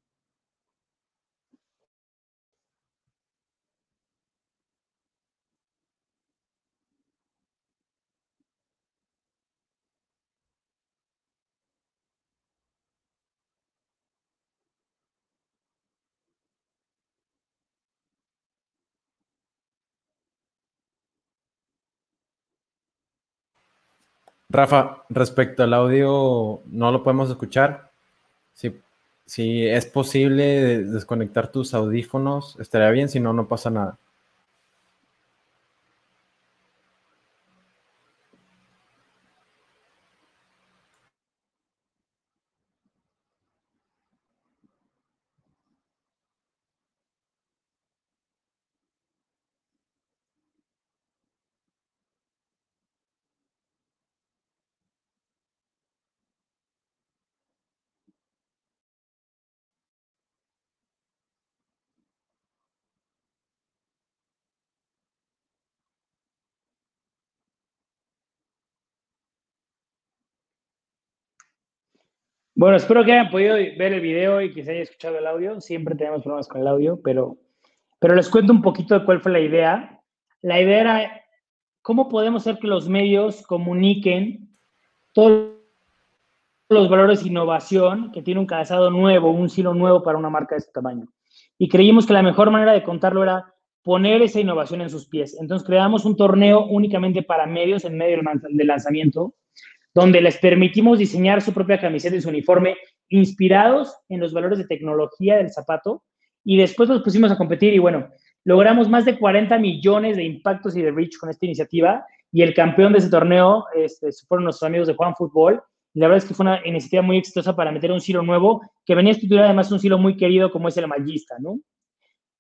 B: Rafa, respecto al audio, no lo podemos escuchar. Si, si es posible desconectar tus audífonos, estaría bien, si no, no pasa nada. Bueno, espero que hayan podido ver el video y que se haya escuchado el audio. Siempre tenemos problemas con el audio, pero, pero les cuento un poquito de cuál fue la idea. La idea era cómo podemos hacer que los medios comuniquen todos los valores de innovación que tiene un calzado nuevo, un silo nuevo para una marca de este tamaño. Y creímos que la mejor manera de contarlo era poner esa innovación en sus pies. Entonces creamos un torneo únicamente para medios en medio del lanzamiento donde les permitimos diseñar su propia camiseta y su uniforme inspirados en los valores de tecnología del zapato y después los pusimos a competir y bueno, logramos más de 40 millones de impactos y de reach con esta iniciativa
A: y el campeón de ese torneo este, fueron nuestros amigos de Juan Fútbol. Y la verdad es que fue una iniciativa muy exitosa para meter un silo nuevo, que venía estudiar además un silo muy querido como es el Magista, ¿no?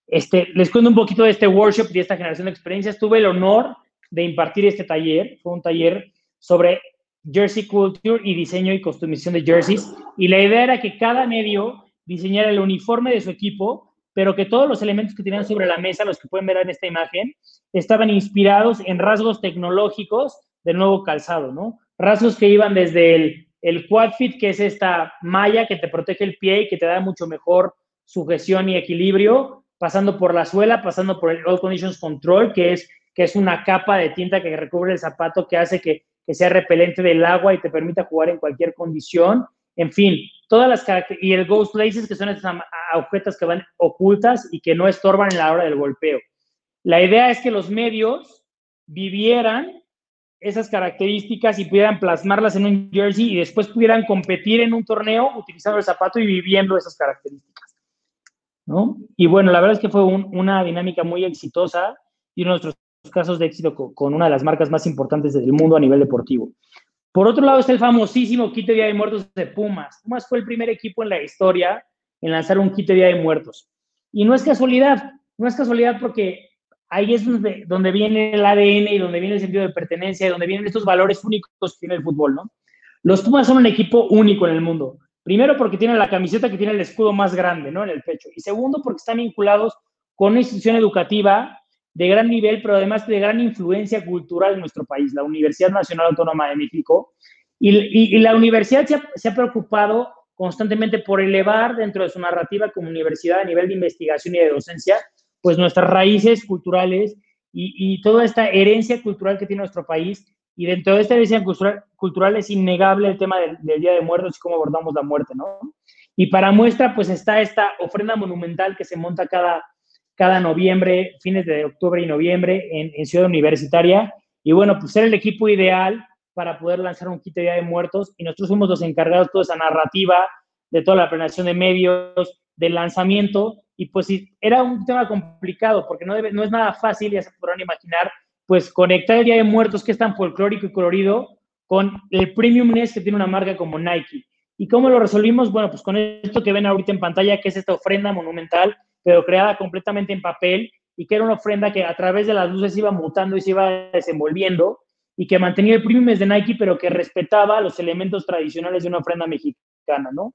A: Este, les cuento un poquito de este workshop, de esta generación de experiencias. Tuve el honor de impartir este taller. Fue un taller sobre jersey culture y diseño y customización de jerseys. Y la idea era que cada medio diseñara el uniforme de su equipo, pero que todos los elementos que tenían sobre la mesa, los que pueden ver en esta imagen, estaban inspirados en rasgos tecnológicos del nuevo calzado, ¿no? Rasgos que iban desde el, el quad fit, que es esta malla que te protege el pie y que te da mucho mejor sujeción y equilibrio, pasando por la suela, pasando por el All Conditions Control, que es, que es una capa de tinta que recubre el zapato que hace que, que sea repelente del agua y te permita jugar en cualquier condición. En fin, todas las y el Ghost Laces, que son estas agujetas que van ocultas y que no estorban en la hora del golpeo. La idea es que los medios vivieran esas características y pudieran plasmarlas en un jersey y después pudieran competir en un torneo utilizando el zapato y viviendo esas características. ¿no? Y bueno, la verdad es que fue una dinámica muy exitosa y nuestros casos de éxito con, una de las marcas más importantes del mundo a nivel deportivo. Por otro lado está el famosísimo kit de Día de Muertos de Pumas. Pumas fue el primer equipo en la historia en lanzar un kit de Día de Muertos. Y no es casualidad, no es casualidad porque ahí es donde, donde viene el ADN y donde viene el sentido de pertenencia y donde vienen estos valores únicos que tiene el fútbol, ¿no? Los Pumas son un equipo único en el mundo. Primero porque tienen la camiseta que tiene el escudo más grande, ¿no? En el pecho. Y segundo porque están vinculados con una institución educativa de gran nivel, pero además de gran influencia cultural en nuestro país, la Universidad Nacional Autónoma de México. Y, la universidad se ha, se ha, preocupado constantemente por elevar dentro de su narrativa como universidad a nivel de investigación y de docencia pues nuestras raíces culturales y, toda esta herencia cultural que tiene nuestro país. Y dentro de esta herencia cultural, es innegable el tema del, Día de Muertos y cómo abordamos la muerte, ¿no? Y para muestra, pues está esta ofrenda monumental que se monta cada, cada noviembre, fines de octubre y noviembre en, Ciudad Universitaria. Y bueno, pues era el equipo ideal para poder lanzar un kit de Día de Muertos y nosotros fuimos los encargados de toda esa narrativa, de toda la planeación de medios, del lanzamiento y pues era un tema complicado porque no, es nada fácil, ya se podrán imaginar, pues conectar el Día de Muertos que es tan folclórico y colorido con el premiumness que tiene una marca como Nike. ¿Y cómo lo resolvimos? Bueno, pues con esto que ven ahorita en pantalla, que es esta ofrenda monumental, pero creada completamente en papel y que era una ofrenda que a través de las luces iba mutando y se iba desenvolviendo y que mantenía el premium de Nike, pero que respetaba los elementos tradicionales de una ofrenda mexicana, ¿no?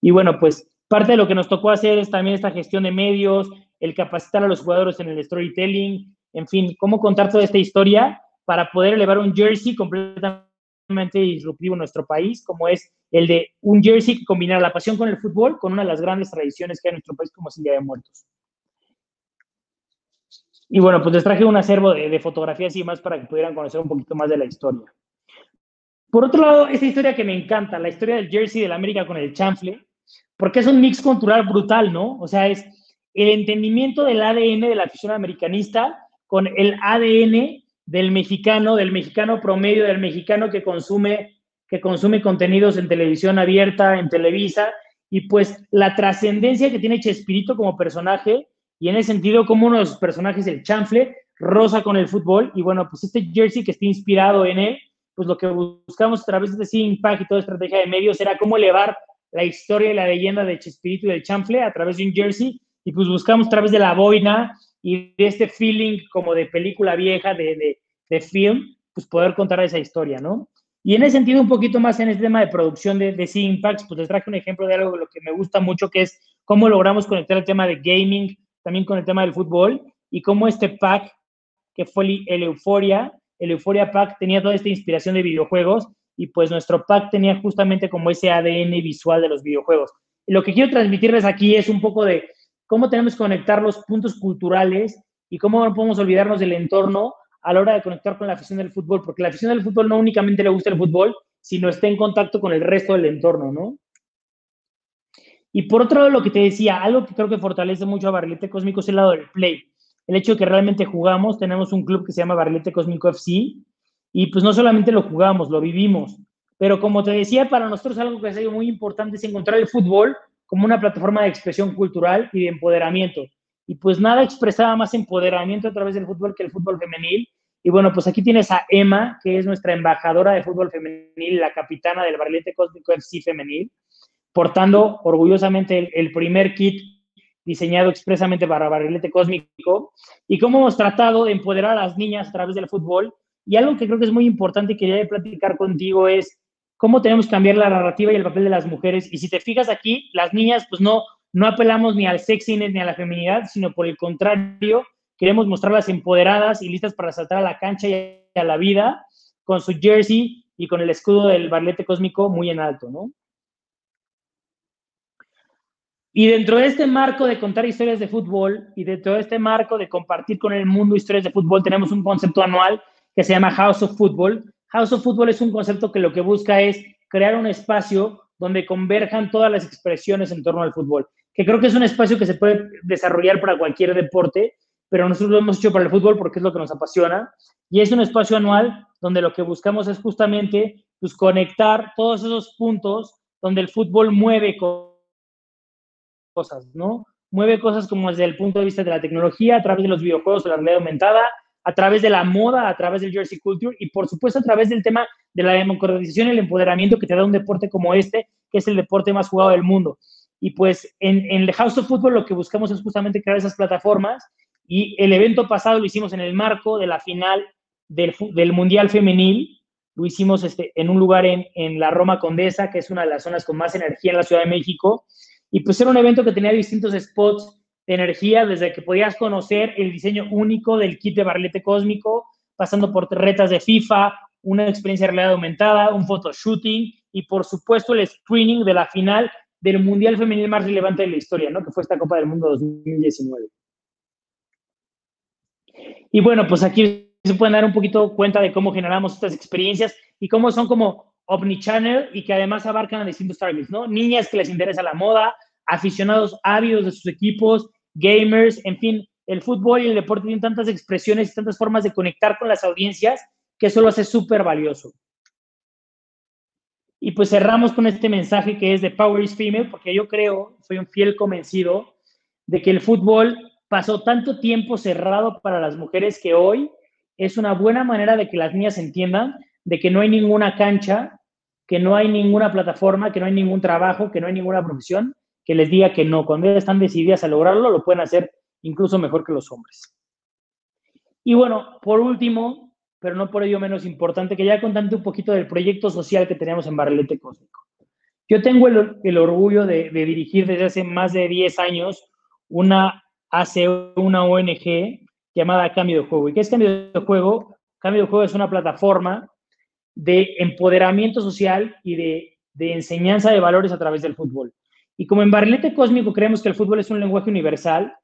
A: Y bueno, pues Parte de lo que nos tocó hacer es también esta gestión de medios, el capacitar a los jugadores en el storytelling, en fin, cómo contar toda esta historia para poder elevar un jersey completamente disruptivo en nuestro país, como es el de un jersey que combinara la pasión con el fútbol con una de las grandes tradiciones que hay en nuestro país, como es el Día de Muertos. Y bueno, pues les traje un acervo de, de, fotografías y más para que pudieran conocer un poquito más de la historia. Por otro lado, esta historia que me encanta, la historia del jersey del América con el chanfle, porque es un mix cultural brutal, ¿no? O sea, es el entendimiento del ADN de la afición americanista con el ADN del mexicano, del mexicano promedio, del mexicano que consume, que consume contenidos en televisión abierta, en Televisa, y pues la trascendencia que tiene Chespirito como personaje, y en ese sentido como uno de sus personajes, el chanfle, rosa con el fútbol, y bueno, pues este jersey que está inspirado en él, pues lo que buscamos a través de ese Impact y toda estrategia de medios era cómo elevar la historia y la leyenda de Chespirito y del Chanfle a través de un jersey y pues buscamos a través de la boina y de este feeling como de película vieja, de, de, de film, pues poder contar esa historia, ¿no? Y en ese sentido, un poquito más en este tema de producción de, de Impacts, pues les traje un ejemplo de algo de lo que me gusta mucho, que es cómo logramos conectar el tema de gaming también con el tema del fútbol y cómo este pack, que fue el Euphoria, el Euphoria Pack tenía toda esta inspiración de videojuegos y pues nuestro pack tenía justamente como ese ADN visual de los videojuegos. lo que quiero transmitirles aquí es un poco de cómo tenemos que conectar los puntos culturales y cómo no podemos olvidarnos del entorno a la hora de conectar con la afición del fútbol, porque la afición del fútbol no únicamente le gusta el fútbol, sino está en contacto con el resto del entorno, ¿no? Y por otro lado, lo que te decía, algo que creo que fortalece mucho a Barrilete Cósmico es el lado del play. El hecho de que realmente jugamos, tenemos un club que se llama Barrilete Cósmico FC, y pues no solamente lo jugamos, lo vivimos. Pero como te decía, para nosotros algo que ha sido muy importante es encontrar el fútbol como una plataforma de expresión cultural y de empoderamiento. Y pues nada expresaba más empoderamiento a través del fútbol que el fútbol femenil. Y bueno, pues aquí tienes a Emma, que es nuestra embajadora de fútbol femenil, la capitana del Barrilete Cósmico FC femenil, portando orgullosamente el, primer kit diseñado expresamente para Barrilete Cósmico, y cómo hemos tratado de empoderar a las niñas a través del fútbol. Y algo que creo que es muy importante y que quería platicar contigo es cómo tenemos que cambiar la narrativa y el papel de las mujeres. Y si te fijas aquí, las niñas, pues no, no apelamos ni al sexiness ni a la feminidad, sino por el contrario, queremos mostrarlas empoderadas y listas para saltar a la cancha y a la vida con su jersey y con el escudo del barlete cósmico muy en alto, ¿no? Y dentro de este marco de contar historias de fútbol y dentro de este marco de compartir con el mundo historias de fútbol, tenemos un concepto anual que se llama House of Football. House of Football es un concepto que lo que busca es crear un espacio donde converjan todas las expresiones en torno al fútbol, que creo que es un espacio que se puede desarrollar para cualquier deporte, pero nosotros lo hemos hecho para el fútbol porque es lo que nos apasiona. Y es un espacio anual donde lo que buscamos es justamente pues, conectar todos esos puntos donde el fútbol mueve cosas, ¿no? Mueve cosas como desde el punto de vista de la tecnología, a través de los videojuegos, de la realidad aumentada, a través de la moda, a través del jersey culture y por supuesto a través del tema de la democratización y el empoderamiento que te da un deporte como este, que es el deporte más jugado del mundo. Y pues en, en el House of Football lo que buscamos es justamente crear esas plataformas y el evento pasado lo hicimos en el marco de la final del, del Mundial Femenil. Lo hicimos este, en un lugar en, en, la Roma Condesa, que es una de las zonas con más energía en la Ciudad de México. Y pues era un evento que tenía distintos spots de energía, desde que podías conocer el diseño único del kit de barlete cósmico, pasando por retas de FIFA, una experiencia de realidad aumentada, un photoshooting y por supuesto el screening de la final del Mundial Femenil más relevante de la historia, ¿no? que fue esta Copa del Mundo 2019. Y bueno, pues aquí se pueden dar un poquito cuenta de cómo generamos estas experiencias y cómo son como omnichannel y que además abarcan a distintos targets, ¿no? Niñas que les interesa la moda, aficionados ávidos de sus equipos, gamers, en fin, el fútbol y el deporte tienen tantas expresiones y tantas formas de conectar con las audiencias que eso lo hace súper valioso. Y pues cerramos con este mensaje que es de Power is Female, porque yo creo, soy un fiel convencido de que el fútbol pasó tanto tiempo cerrado para las mujeres que hoy es una buena manera de que las niñas entiendan de que no hay ninguna cancha, que no hay ninguna plataforma, que no hay ningún trabajo, que no hay ninguna profesión que les diga que no. Cuando ellas están decididas a lograrlo, lo pueden hacer incluso mejor que los hombres. Y bueno, por último, pero no por ello menos importante, que ya contante un poquito del proyecto social que tenemos en Barrilete Cósmico. Yo tengo el, el orgullo de, dirigir desde hace más de 10 años una hace una ONG llamada Cambio de Juego. ¿Y qué es Cambio de Juego? Cambio de Juego es una plataforma de empoderamiento social y de, de enseñanza de valores a través del fútbol. Y como en Barrilete Cósmico creemos que el fútbol es un lenguaje universal,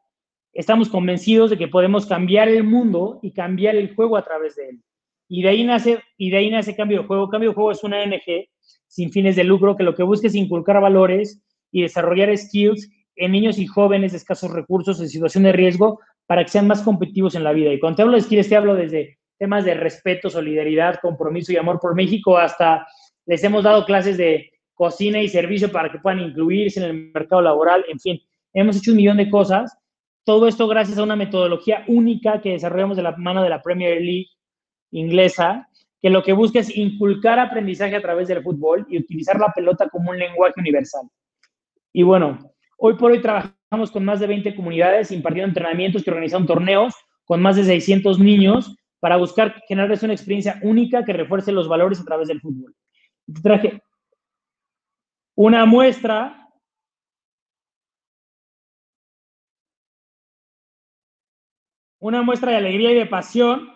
A: estamos convencidos de que podemos cambiar el mundo y cambiar el juego a través de él. Y de ahí nace, y de ahí nace Cambio de Juego. Cambio de Juego es una ONG sin fines de lucro que lo que busca es inculcar valores y desarrollar skills en niños y jóvenes de escasos recursos en situación de riesgo para que sean más competitivos en la vida. Y cuando te hablo de skills, te hablo desde temas de respeto, solidaridad, compromiso y amor por México, hasta les hemos dado clases de cocina y servicio para que puedan incluirse en el mercado laboral, en fin, hemos hecho un millón de cosas. Todo esto gracias a una metodología única que desarrollamos de la mano de la Premier League inglesa, que lo que busca es inculcar aprendizaje a través del fútbol y utilizar la pelota como un lenguaje universal. Y bueno, Hoy por hoy trabajamos con más de 20 comunidades impartiendo entrenamientos que organizan torneos con más de 600 niños para buscar generarles una experiencia única que refuerce los valores a través del fútbol. Traje una muestra una muestra de alegría y de pasión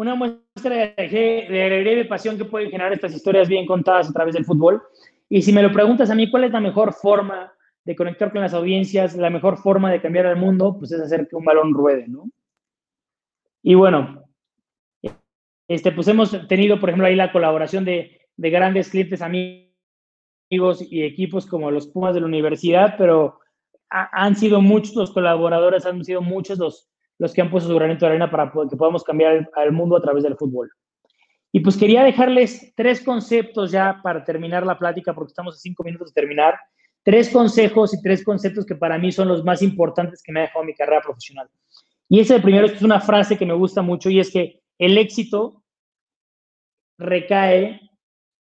A: una muestra de, alegría y de pasión que pueden generar estas historias bien contadas a través del fútbol. Y si me lo preguntas a mí, ¿cuál es la mejor forma de conectar con las audiencias, la mejor forma de cambiar el mundo? Pues es hacer que un balón ruede, ¿no? Y bueno, este, pues hemos tenido, por ejemplo, ahí la colaboración de, de grandes clientes, amigos y equipos como los Pumas de la universidad, pero han sido muchos los colaboradores, han sido muchos los, los que han puesto su granito de arena para que podamos cambiar al mundo a través del fútbol. Y pues quería dejarles tres conceptos ya para terminar la plática, porque estamos a cinco minutos de terminar, tres consejos y tres conceptos que para mí son los más importantes que me ha dejado mi carrera profesional. Y ese primero es una frase que me gusta mucho y es que el éxito recae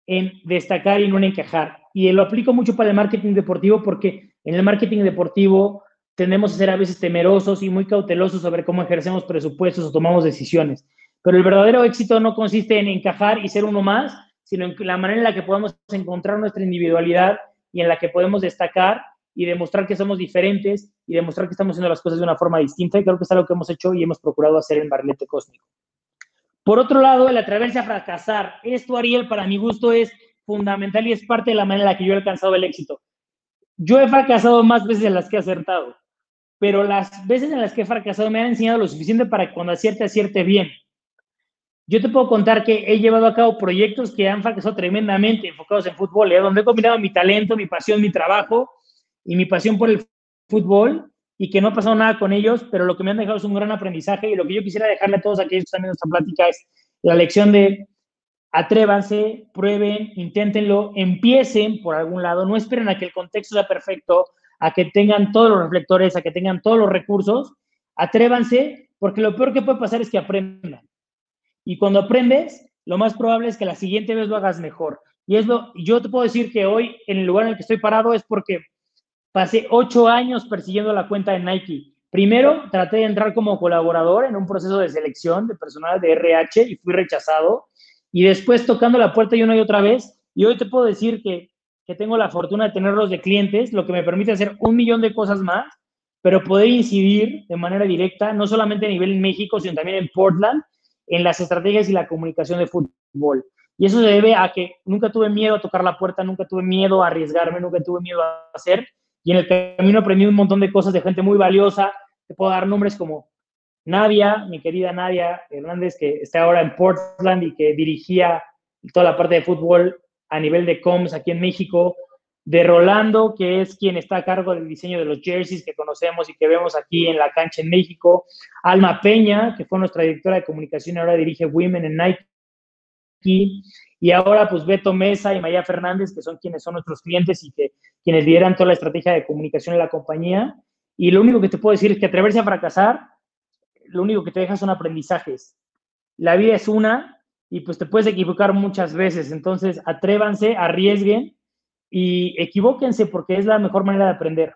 A: en destacar y no en encajar. Y lo aplico mucho para el marketing deportivo porque en el marketing deportivo tendemos a ser a veces temerosos y muy cautelosos sobre cómo ejercemos presupuestos o tomamos decisiones. Pero el verdadero éxito no consiste en encajar y ser uno más, sino en la manera en la que podemos encontrar nuestra individualidad y en la que podemos destacar y demostrar que somos diferentes y demostrar que estamos haciendo las cosas de una forma distinta. Y creo que es algo que hemos hecho y hemos procurado hacer en Barlete Cósmico. Por otro lado, el atreverse a fracasar. Esto, Ariel, para mi gusto es fundamental y es parte de la manera en la que yo he alcanzado el éxito. Yo he fracasado más veces de las que he acertado, pero las veces en las que he fracasado me han enseñado lo suficiente para que cuando acierte, acierte bien. Yo te puedo contar que he llevado a cabo proyectos que han fracasado tremendamente enfocados en fútbol, ¿eh? donde he combinado mi talento, mi pasión, mi trabajo y mi pasión por el fútbol y que no ha pasado nada con ellos, pero lo que me han dejado es un gran aprendizaje y lo que yo quisiera dejarle a todos aquellos que están viendo esta plática es la lección de atrévanse, prueben, inténtenlo, empiecen por algún lado, no esperen a que el contexto sea perfecto, a que tengan todos los reflectores, a que tengan todos los recursos, atrévanse, porque lo peor que puede pasar es que aprendan. Y cuando aprendes, lo más probable es que la siguiente vez lo hagas mejor. Y es lo, yo te puedo decir que hoy, en el lugar en el que estoy parado, es porque Pasé ocho años persiguiendo la cuenta de Nike. Primero, traté de entrar como colaborador en un proceso de selección de personal de RH y fui rechazado. Y después tocando la puerta y una y otra vez. Y hoy te puedo decir que, que tengo la fortuna de tenerlos de clientes, lo que me permite hacer un millón de cosas más, pero poder incidir de manera directa, no solamente a nivel en México, sino también en Portland, en las estrategias y la comunicación de fútbol. Y eso se debe a que nunca tuve miedo a tocar la puerta, nunca tuve miedo a arriesgarme, nunca tuve miedo a hacer y en el camino aprendí un montón de cosas de gente muy valiosa. Te puedo dar nombres como Nadia, mi querida Nadia Hernández, que está ahora en Portland y que dirigía toda la parte de fútbol a nivel de coms aquí en México. De Rolando, que es quien está a cargo del diseño de los jerseys que conocemos y que vemos aquí en la cancha en México. Alma Peña, que fue nuestra directora de comunicación y ahora dirige Women en Nike. Y ahora, pues Beto Mesa y Maya Fernández, que son quienes son nuestros clientes y que quienes lideran toda la estrategia de comunicación en la compañía. Y lo único que te puedo decir es que atreverse a fracasar, lo único que te deja son aprendizajes. La vida es una y pues te puedes equivocar muchas veces. Entonces, atrévanse, arriesguen y equivóquense porque es la mejor manera de aprender.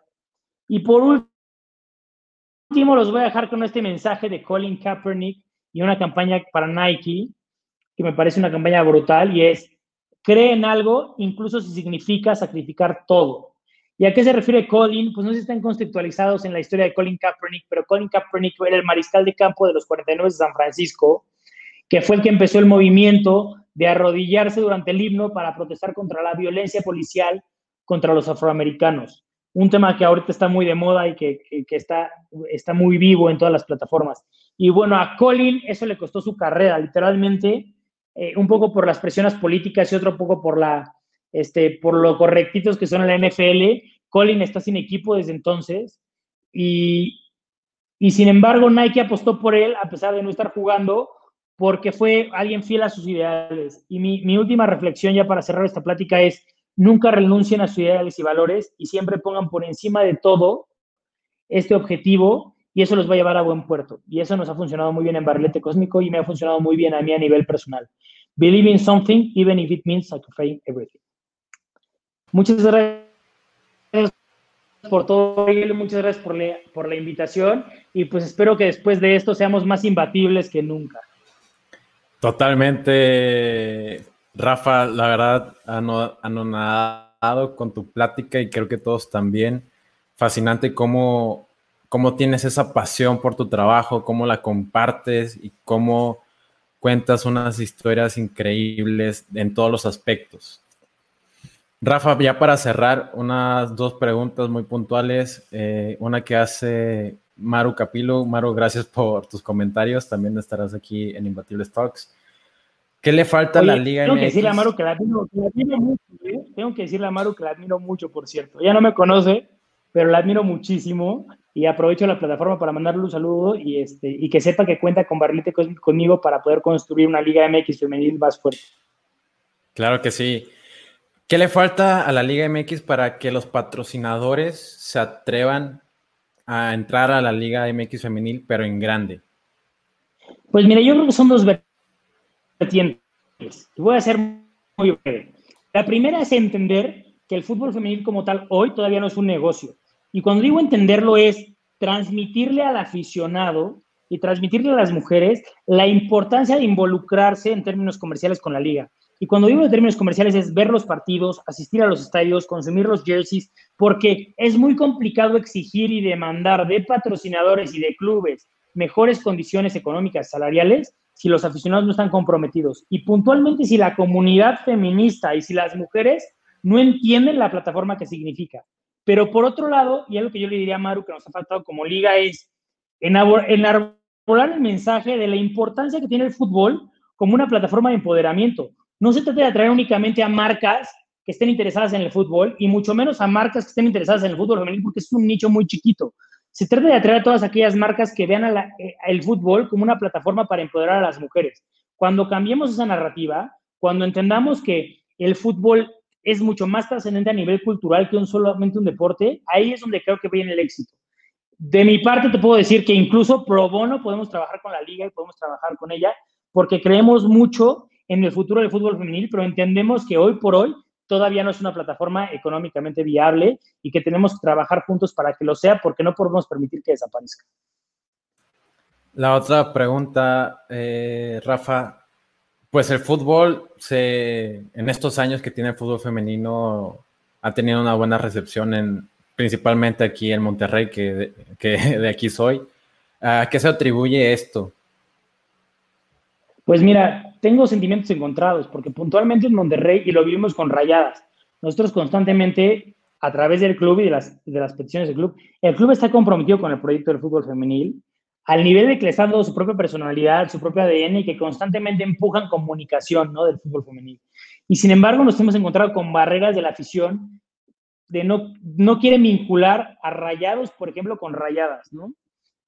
A: Y por último, los voy a dejar con este mensaje de Colin Kaepernick y una campaña para Nike que me parece una campaña brutal y es, cree en algo, incluso si significa sacrificar todo. ¿Y a qué se refiere Colin? Pues no si están conceptualizados en la historia de Colin Kaepernick, pero Colin Kaepernick era el mariscal de campo de los 49 de San Francisco, que fue el que empezó el movimiento de arrodillarse durante el himno para protestar contra la violencia policial contra los afroamericanos. Un tema que ahorita está muy de moda y que, que, está, está muy vivo en todas las plataformas. Y bueno, a Colin eso le costó su carrera, literalmente eh, un poco por las presiones políticas y otro poco por, la, este, por lo correctitos que son en la NFL. Colin está sin equipo desde entonces y, y sin embargo Nike apostó por él a pesar de no estar jugando porque fue alguien fiel a sus ideales. Y mi, mi última reflexión ya para cerrar esta plática es, nunca renuncien a sus ideales y valores y siempre pongan por encima de todo este objetivo y eso los va a llevar a buen puerto. Y eso nos ha funcionado muy bien en Barrilete Cósmico y me ha funcionado muy bien a mí a nivel personal. Believe in something, even if it means sacrificing everything. Muchas gracias por todo, muchas gracias por la, invitación y pues espero que después de esto seamos más imbatibles que nunca.
B: Totalmente, Rafa, la verdad, anonadado con tu plática y creo que todos también. Fascinante cómo cómo tienes esa pasión por tu trabajo, cómo la compartes y cómo cuentas unas historias increíbles en todos los aspectos. Rafa, ya para cerrar, unas dos preguntas muy puntuales. Eh, una que hace Maru Capilo. Maru, gracias por tus comentarios. También estarás aquí en Imbatibles Talks. ¿Qué le falta a la Liga
A: tengo Que decirle a Maru que la admiro, mucho. ¿eh? Tengo que decirle a Maru que la admiro mucho, por cierto. Ella no me conoce, pero la admiro muchísimo y aprovecho la plataforma para mandarle un saludo y, este, y que sepa que cuenta con Barrilete conmigo para poder construir una Liga MX femenil más fuerte.
B: Claro que sí. ¿Qué le falta a la Liga MX para que los patrocinadores se atrevan a entrar a la Liga MX femenil, pero en grande?
A: Pues mira, yo creo que son dos vertientes. Voy a ser muy breve. La primera es entender que el fútbol femenil como tal hoy todavía no es un negocio. Y cuando digo entenderlo es transmitirle al aficionado y transmitirle a las mujeres la importancia de involucrarse en términos comerciales con la liga. Y cuando digo en términos comerciales es ver los partidos, asistir a los estadios, consumir los jerseys, porque es muy complicado exigir y demandar de patrocinadores y de clubes mejores condiciones económicas salariales si los aficionados no están comprometidos. Y puntualmente si la comunidad feminista y si las mujeres no entienden la plataforma que significa. Pero por otro lado, y algo que yo le diría a Maru que nos ha faltado como liga es enarbolar el mensaje de la importancia que tiene el fútbol como una plataforma de empoderamiento. No se trata de atraer únicamente a marcas que estén interesadas en el fútbol y mucho menos a marcas que estén interesadas en el fútbol femenino porque es un nicho muy chiquito. Se trata de atraer a todas aquellas marcas que vean eh, el fútbol como una plataforma para empoderar a las mujeres. Cuando cambiemos esa narrativa, cuando entendamos que el fútbol es mucho más trascendente a nivel cultural que un solamente un deporte, ahí es donde creo que viene el éxito. De mi parte te puedo decir que incluso pro bono podemos trabajar con la liga y podemos trabajar con ella porque creemos mucho en el futuro del fútbol femenil, pero entendemos que hoy por hoy todavía no es una plataforma económicamente viable y que tenemos que trabajar juntos para que lo sea porque no podemos permitir que desaparezca.
B: La otra pregunta, eh, Rafa, pues el fútbol se, en estos años que tiene el fútbol femenino ha tenido una buena recepción en, principalmente aquí en Monterrey, que de, que de aquí soy. ¿A qué se atribuye esto?
A: Pues mira, tengo sentimientos encontrados, porque puntualmente en Monterrey, y lo vivimos con rayadas, nosotros constantemente, a través del club y de las, de las peticiones del club, el club está comprometido con el proyecto del fútbol femenil, al nivel de que le dando su propia personalidad, su propio ADN y que constantemente empujan comunicación ¿no? del fútbol femenil. Y sin embargo, nos hemos encontrado con barreras de la afición de no, no quieren vincular a rayados, por ejemplo, con rayadas, ¿no?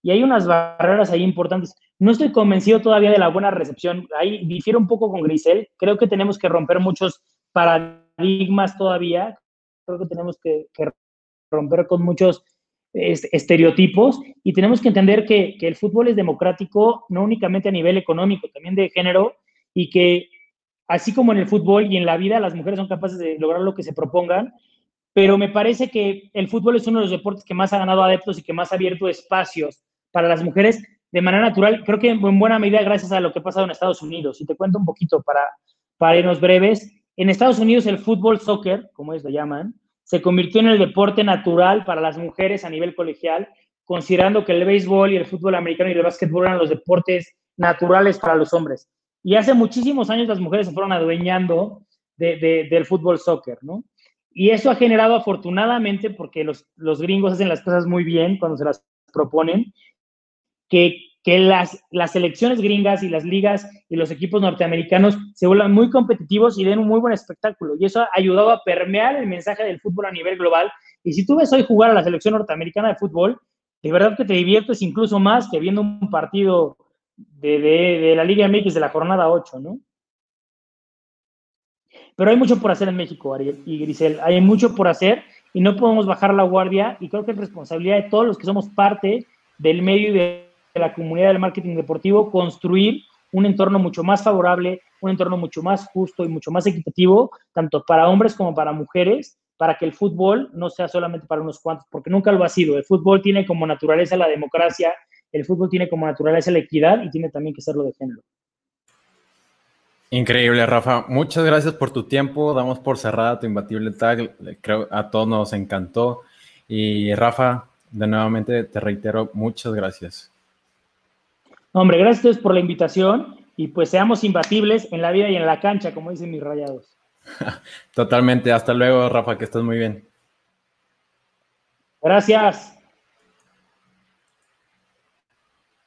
A: Y hay unas barreras ahí importantes. No estoy convencido todavía de la buena recepción. Ahí difiere un poco con Grisel. Creo que tenemos que romper muchos paradigmas todavía. Creo que tenemos que, romper con muchos estereotipos y tenemos que entender que, que, el fútbol es democrático no únicamente a nivel económico, también de género y que así como en el fútbol y en la vida las mujeres son capaces de lograr lo que se propongan, pero me parece que el fútbol es uno de los deportes que más ha ganado adeptos y que más ha abierto espacios para las mujeres de manera natural, creo que en buena medida gracias a lo que ha pasado en Estados Unidos. Y te cuento un poquito para, para irnos breves. En Estados Unidos el fútbol soccer, como ellos lo llaman, se convirtió en el deporte natural para las mujeres a nivel colegial, considerando que el béisbol y el fútbol americano y el básquetbol eran los deportes naturales para los hombres. Y hace muchísimos años las mujeres se fueron adueñando del fútbol soccer, ¿no? Y eso ha generado afortunadamente, porque los, los gringos hacen las cosas muy bien cuando se las proponen, que, las, las selecciones gringas y las ligas y los equipos norteamericanos se vuelvan muy competitivos y den un muy buen espectáculo. Y eso ha ayudado a permear el mensaje del fútbol a nivel global. Y si tú ves hoy jugar a la selección norteamericana de fútbol, de verdad que te diviertes incluso más que viendo un partido de, de, la Liga MX de la jornada 8, ¿no? Pero hay mucho por hacer en México, Ariel y Grisel. Hay mucho por hacer y no podemos bajar la guardia. Y creo que es responsabilidad de todos los que somos parte del medio y de la comunidad del marketing deportivo construir un entorno mucho más favorable, un entorno mucho más justo y mucho más equitativo, tanto para hombres como para mujeres, para que el fútbol no sea solamente para unos cuantos, porque nunca lo ha sido. El fútbol tiene como naturaleza la democracia, el fútbol tiene como naturaleza la equidad y tiene también que serlo de género.
B: Increíble, Rafa. Muchas gracias por tu tiempo. Damos por cerrada tu imbatible tag. Creo a todos nos encantó. Y Rafa, de nuevamente te reitero, muchas gracias.
A: Hombre, gracias por la invitación y pues seamos imbatibles en la vida y en la cancha, como dicen mis rayados.
B: Totalmente. Hasta luego, Rafa, que estás muy bien.
A: Gracias.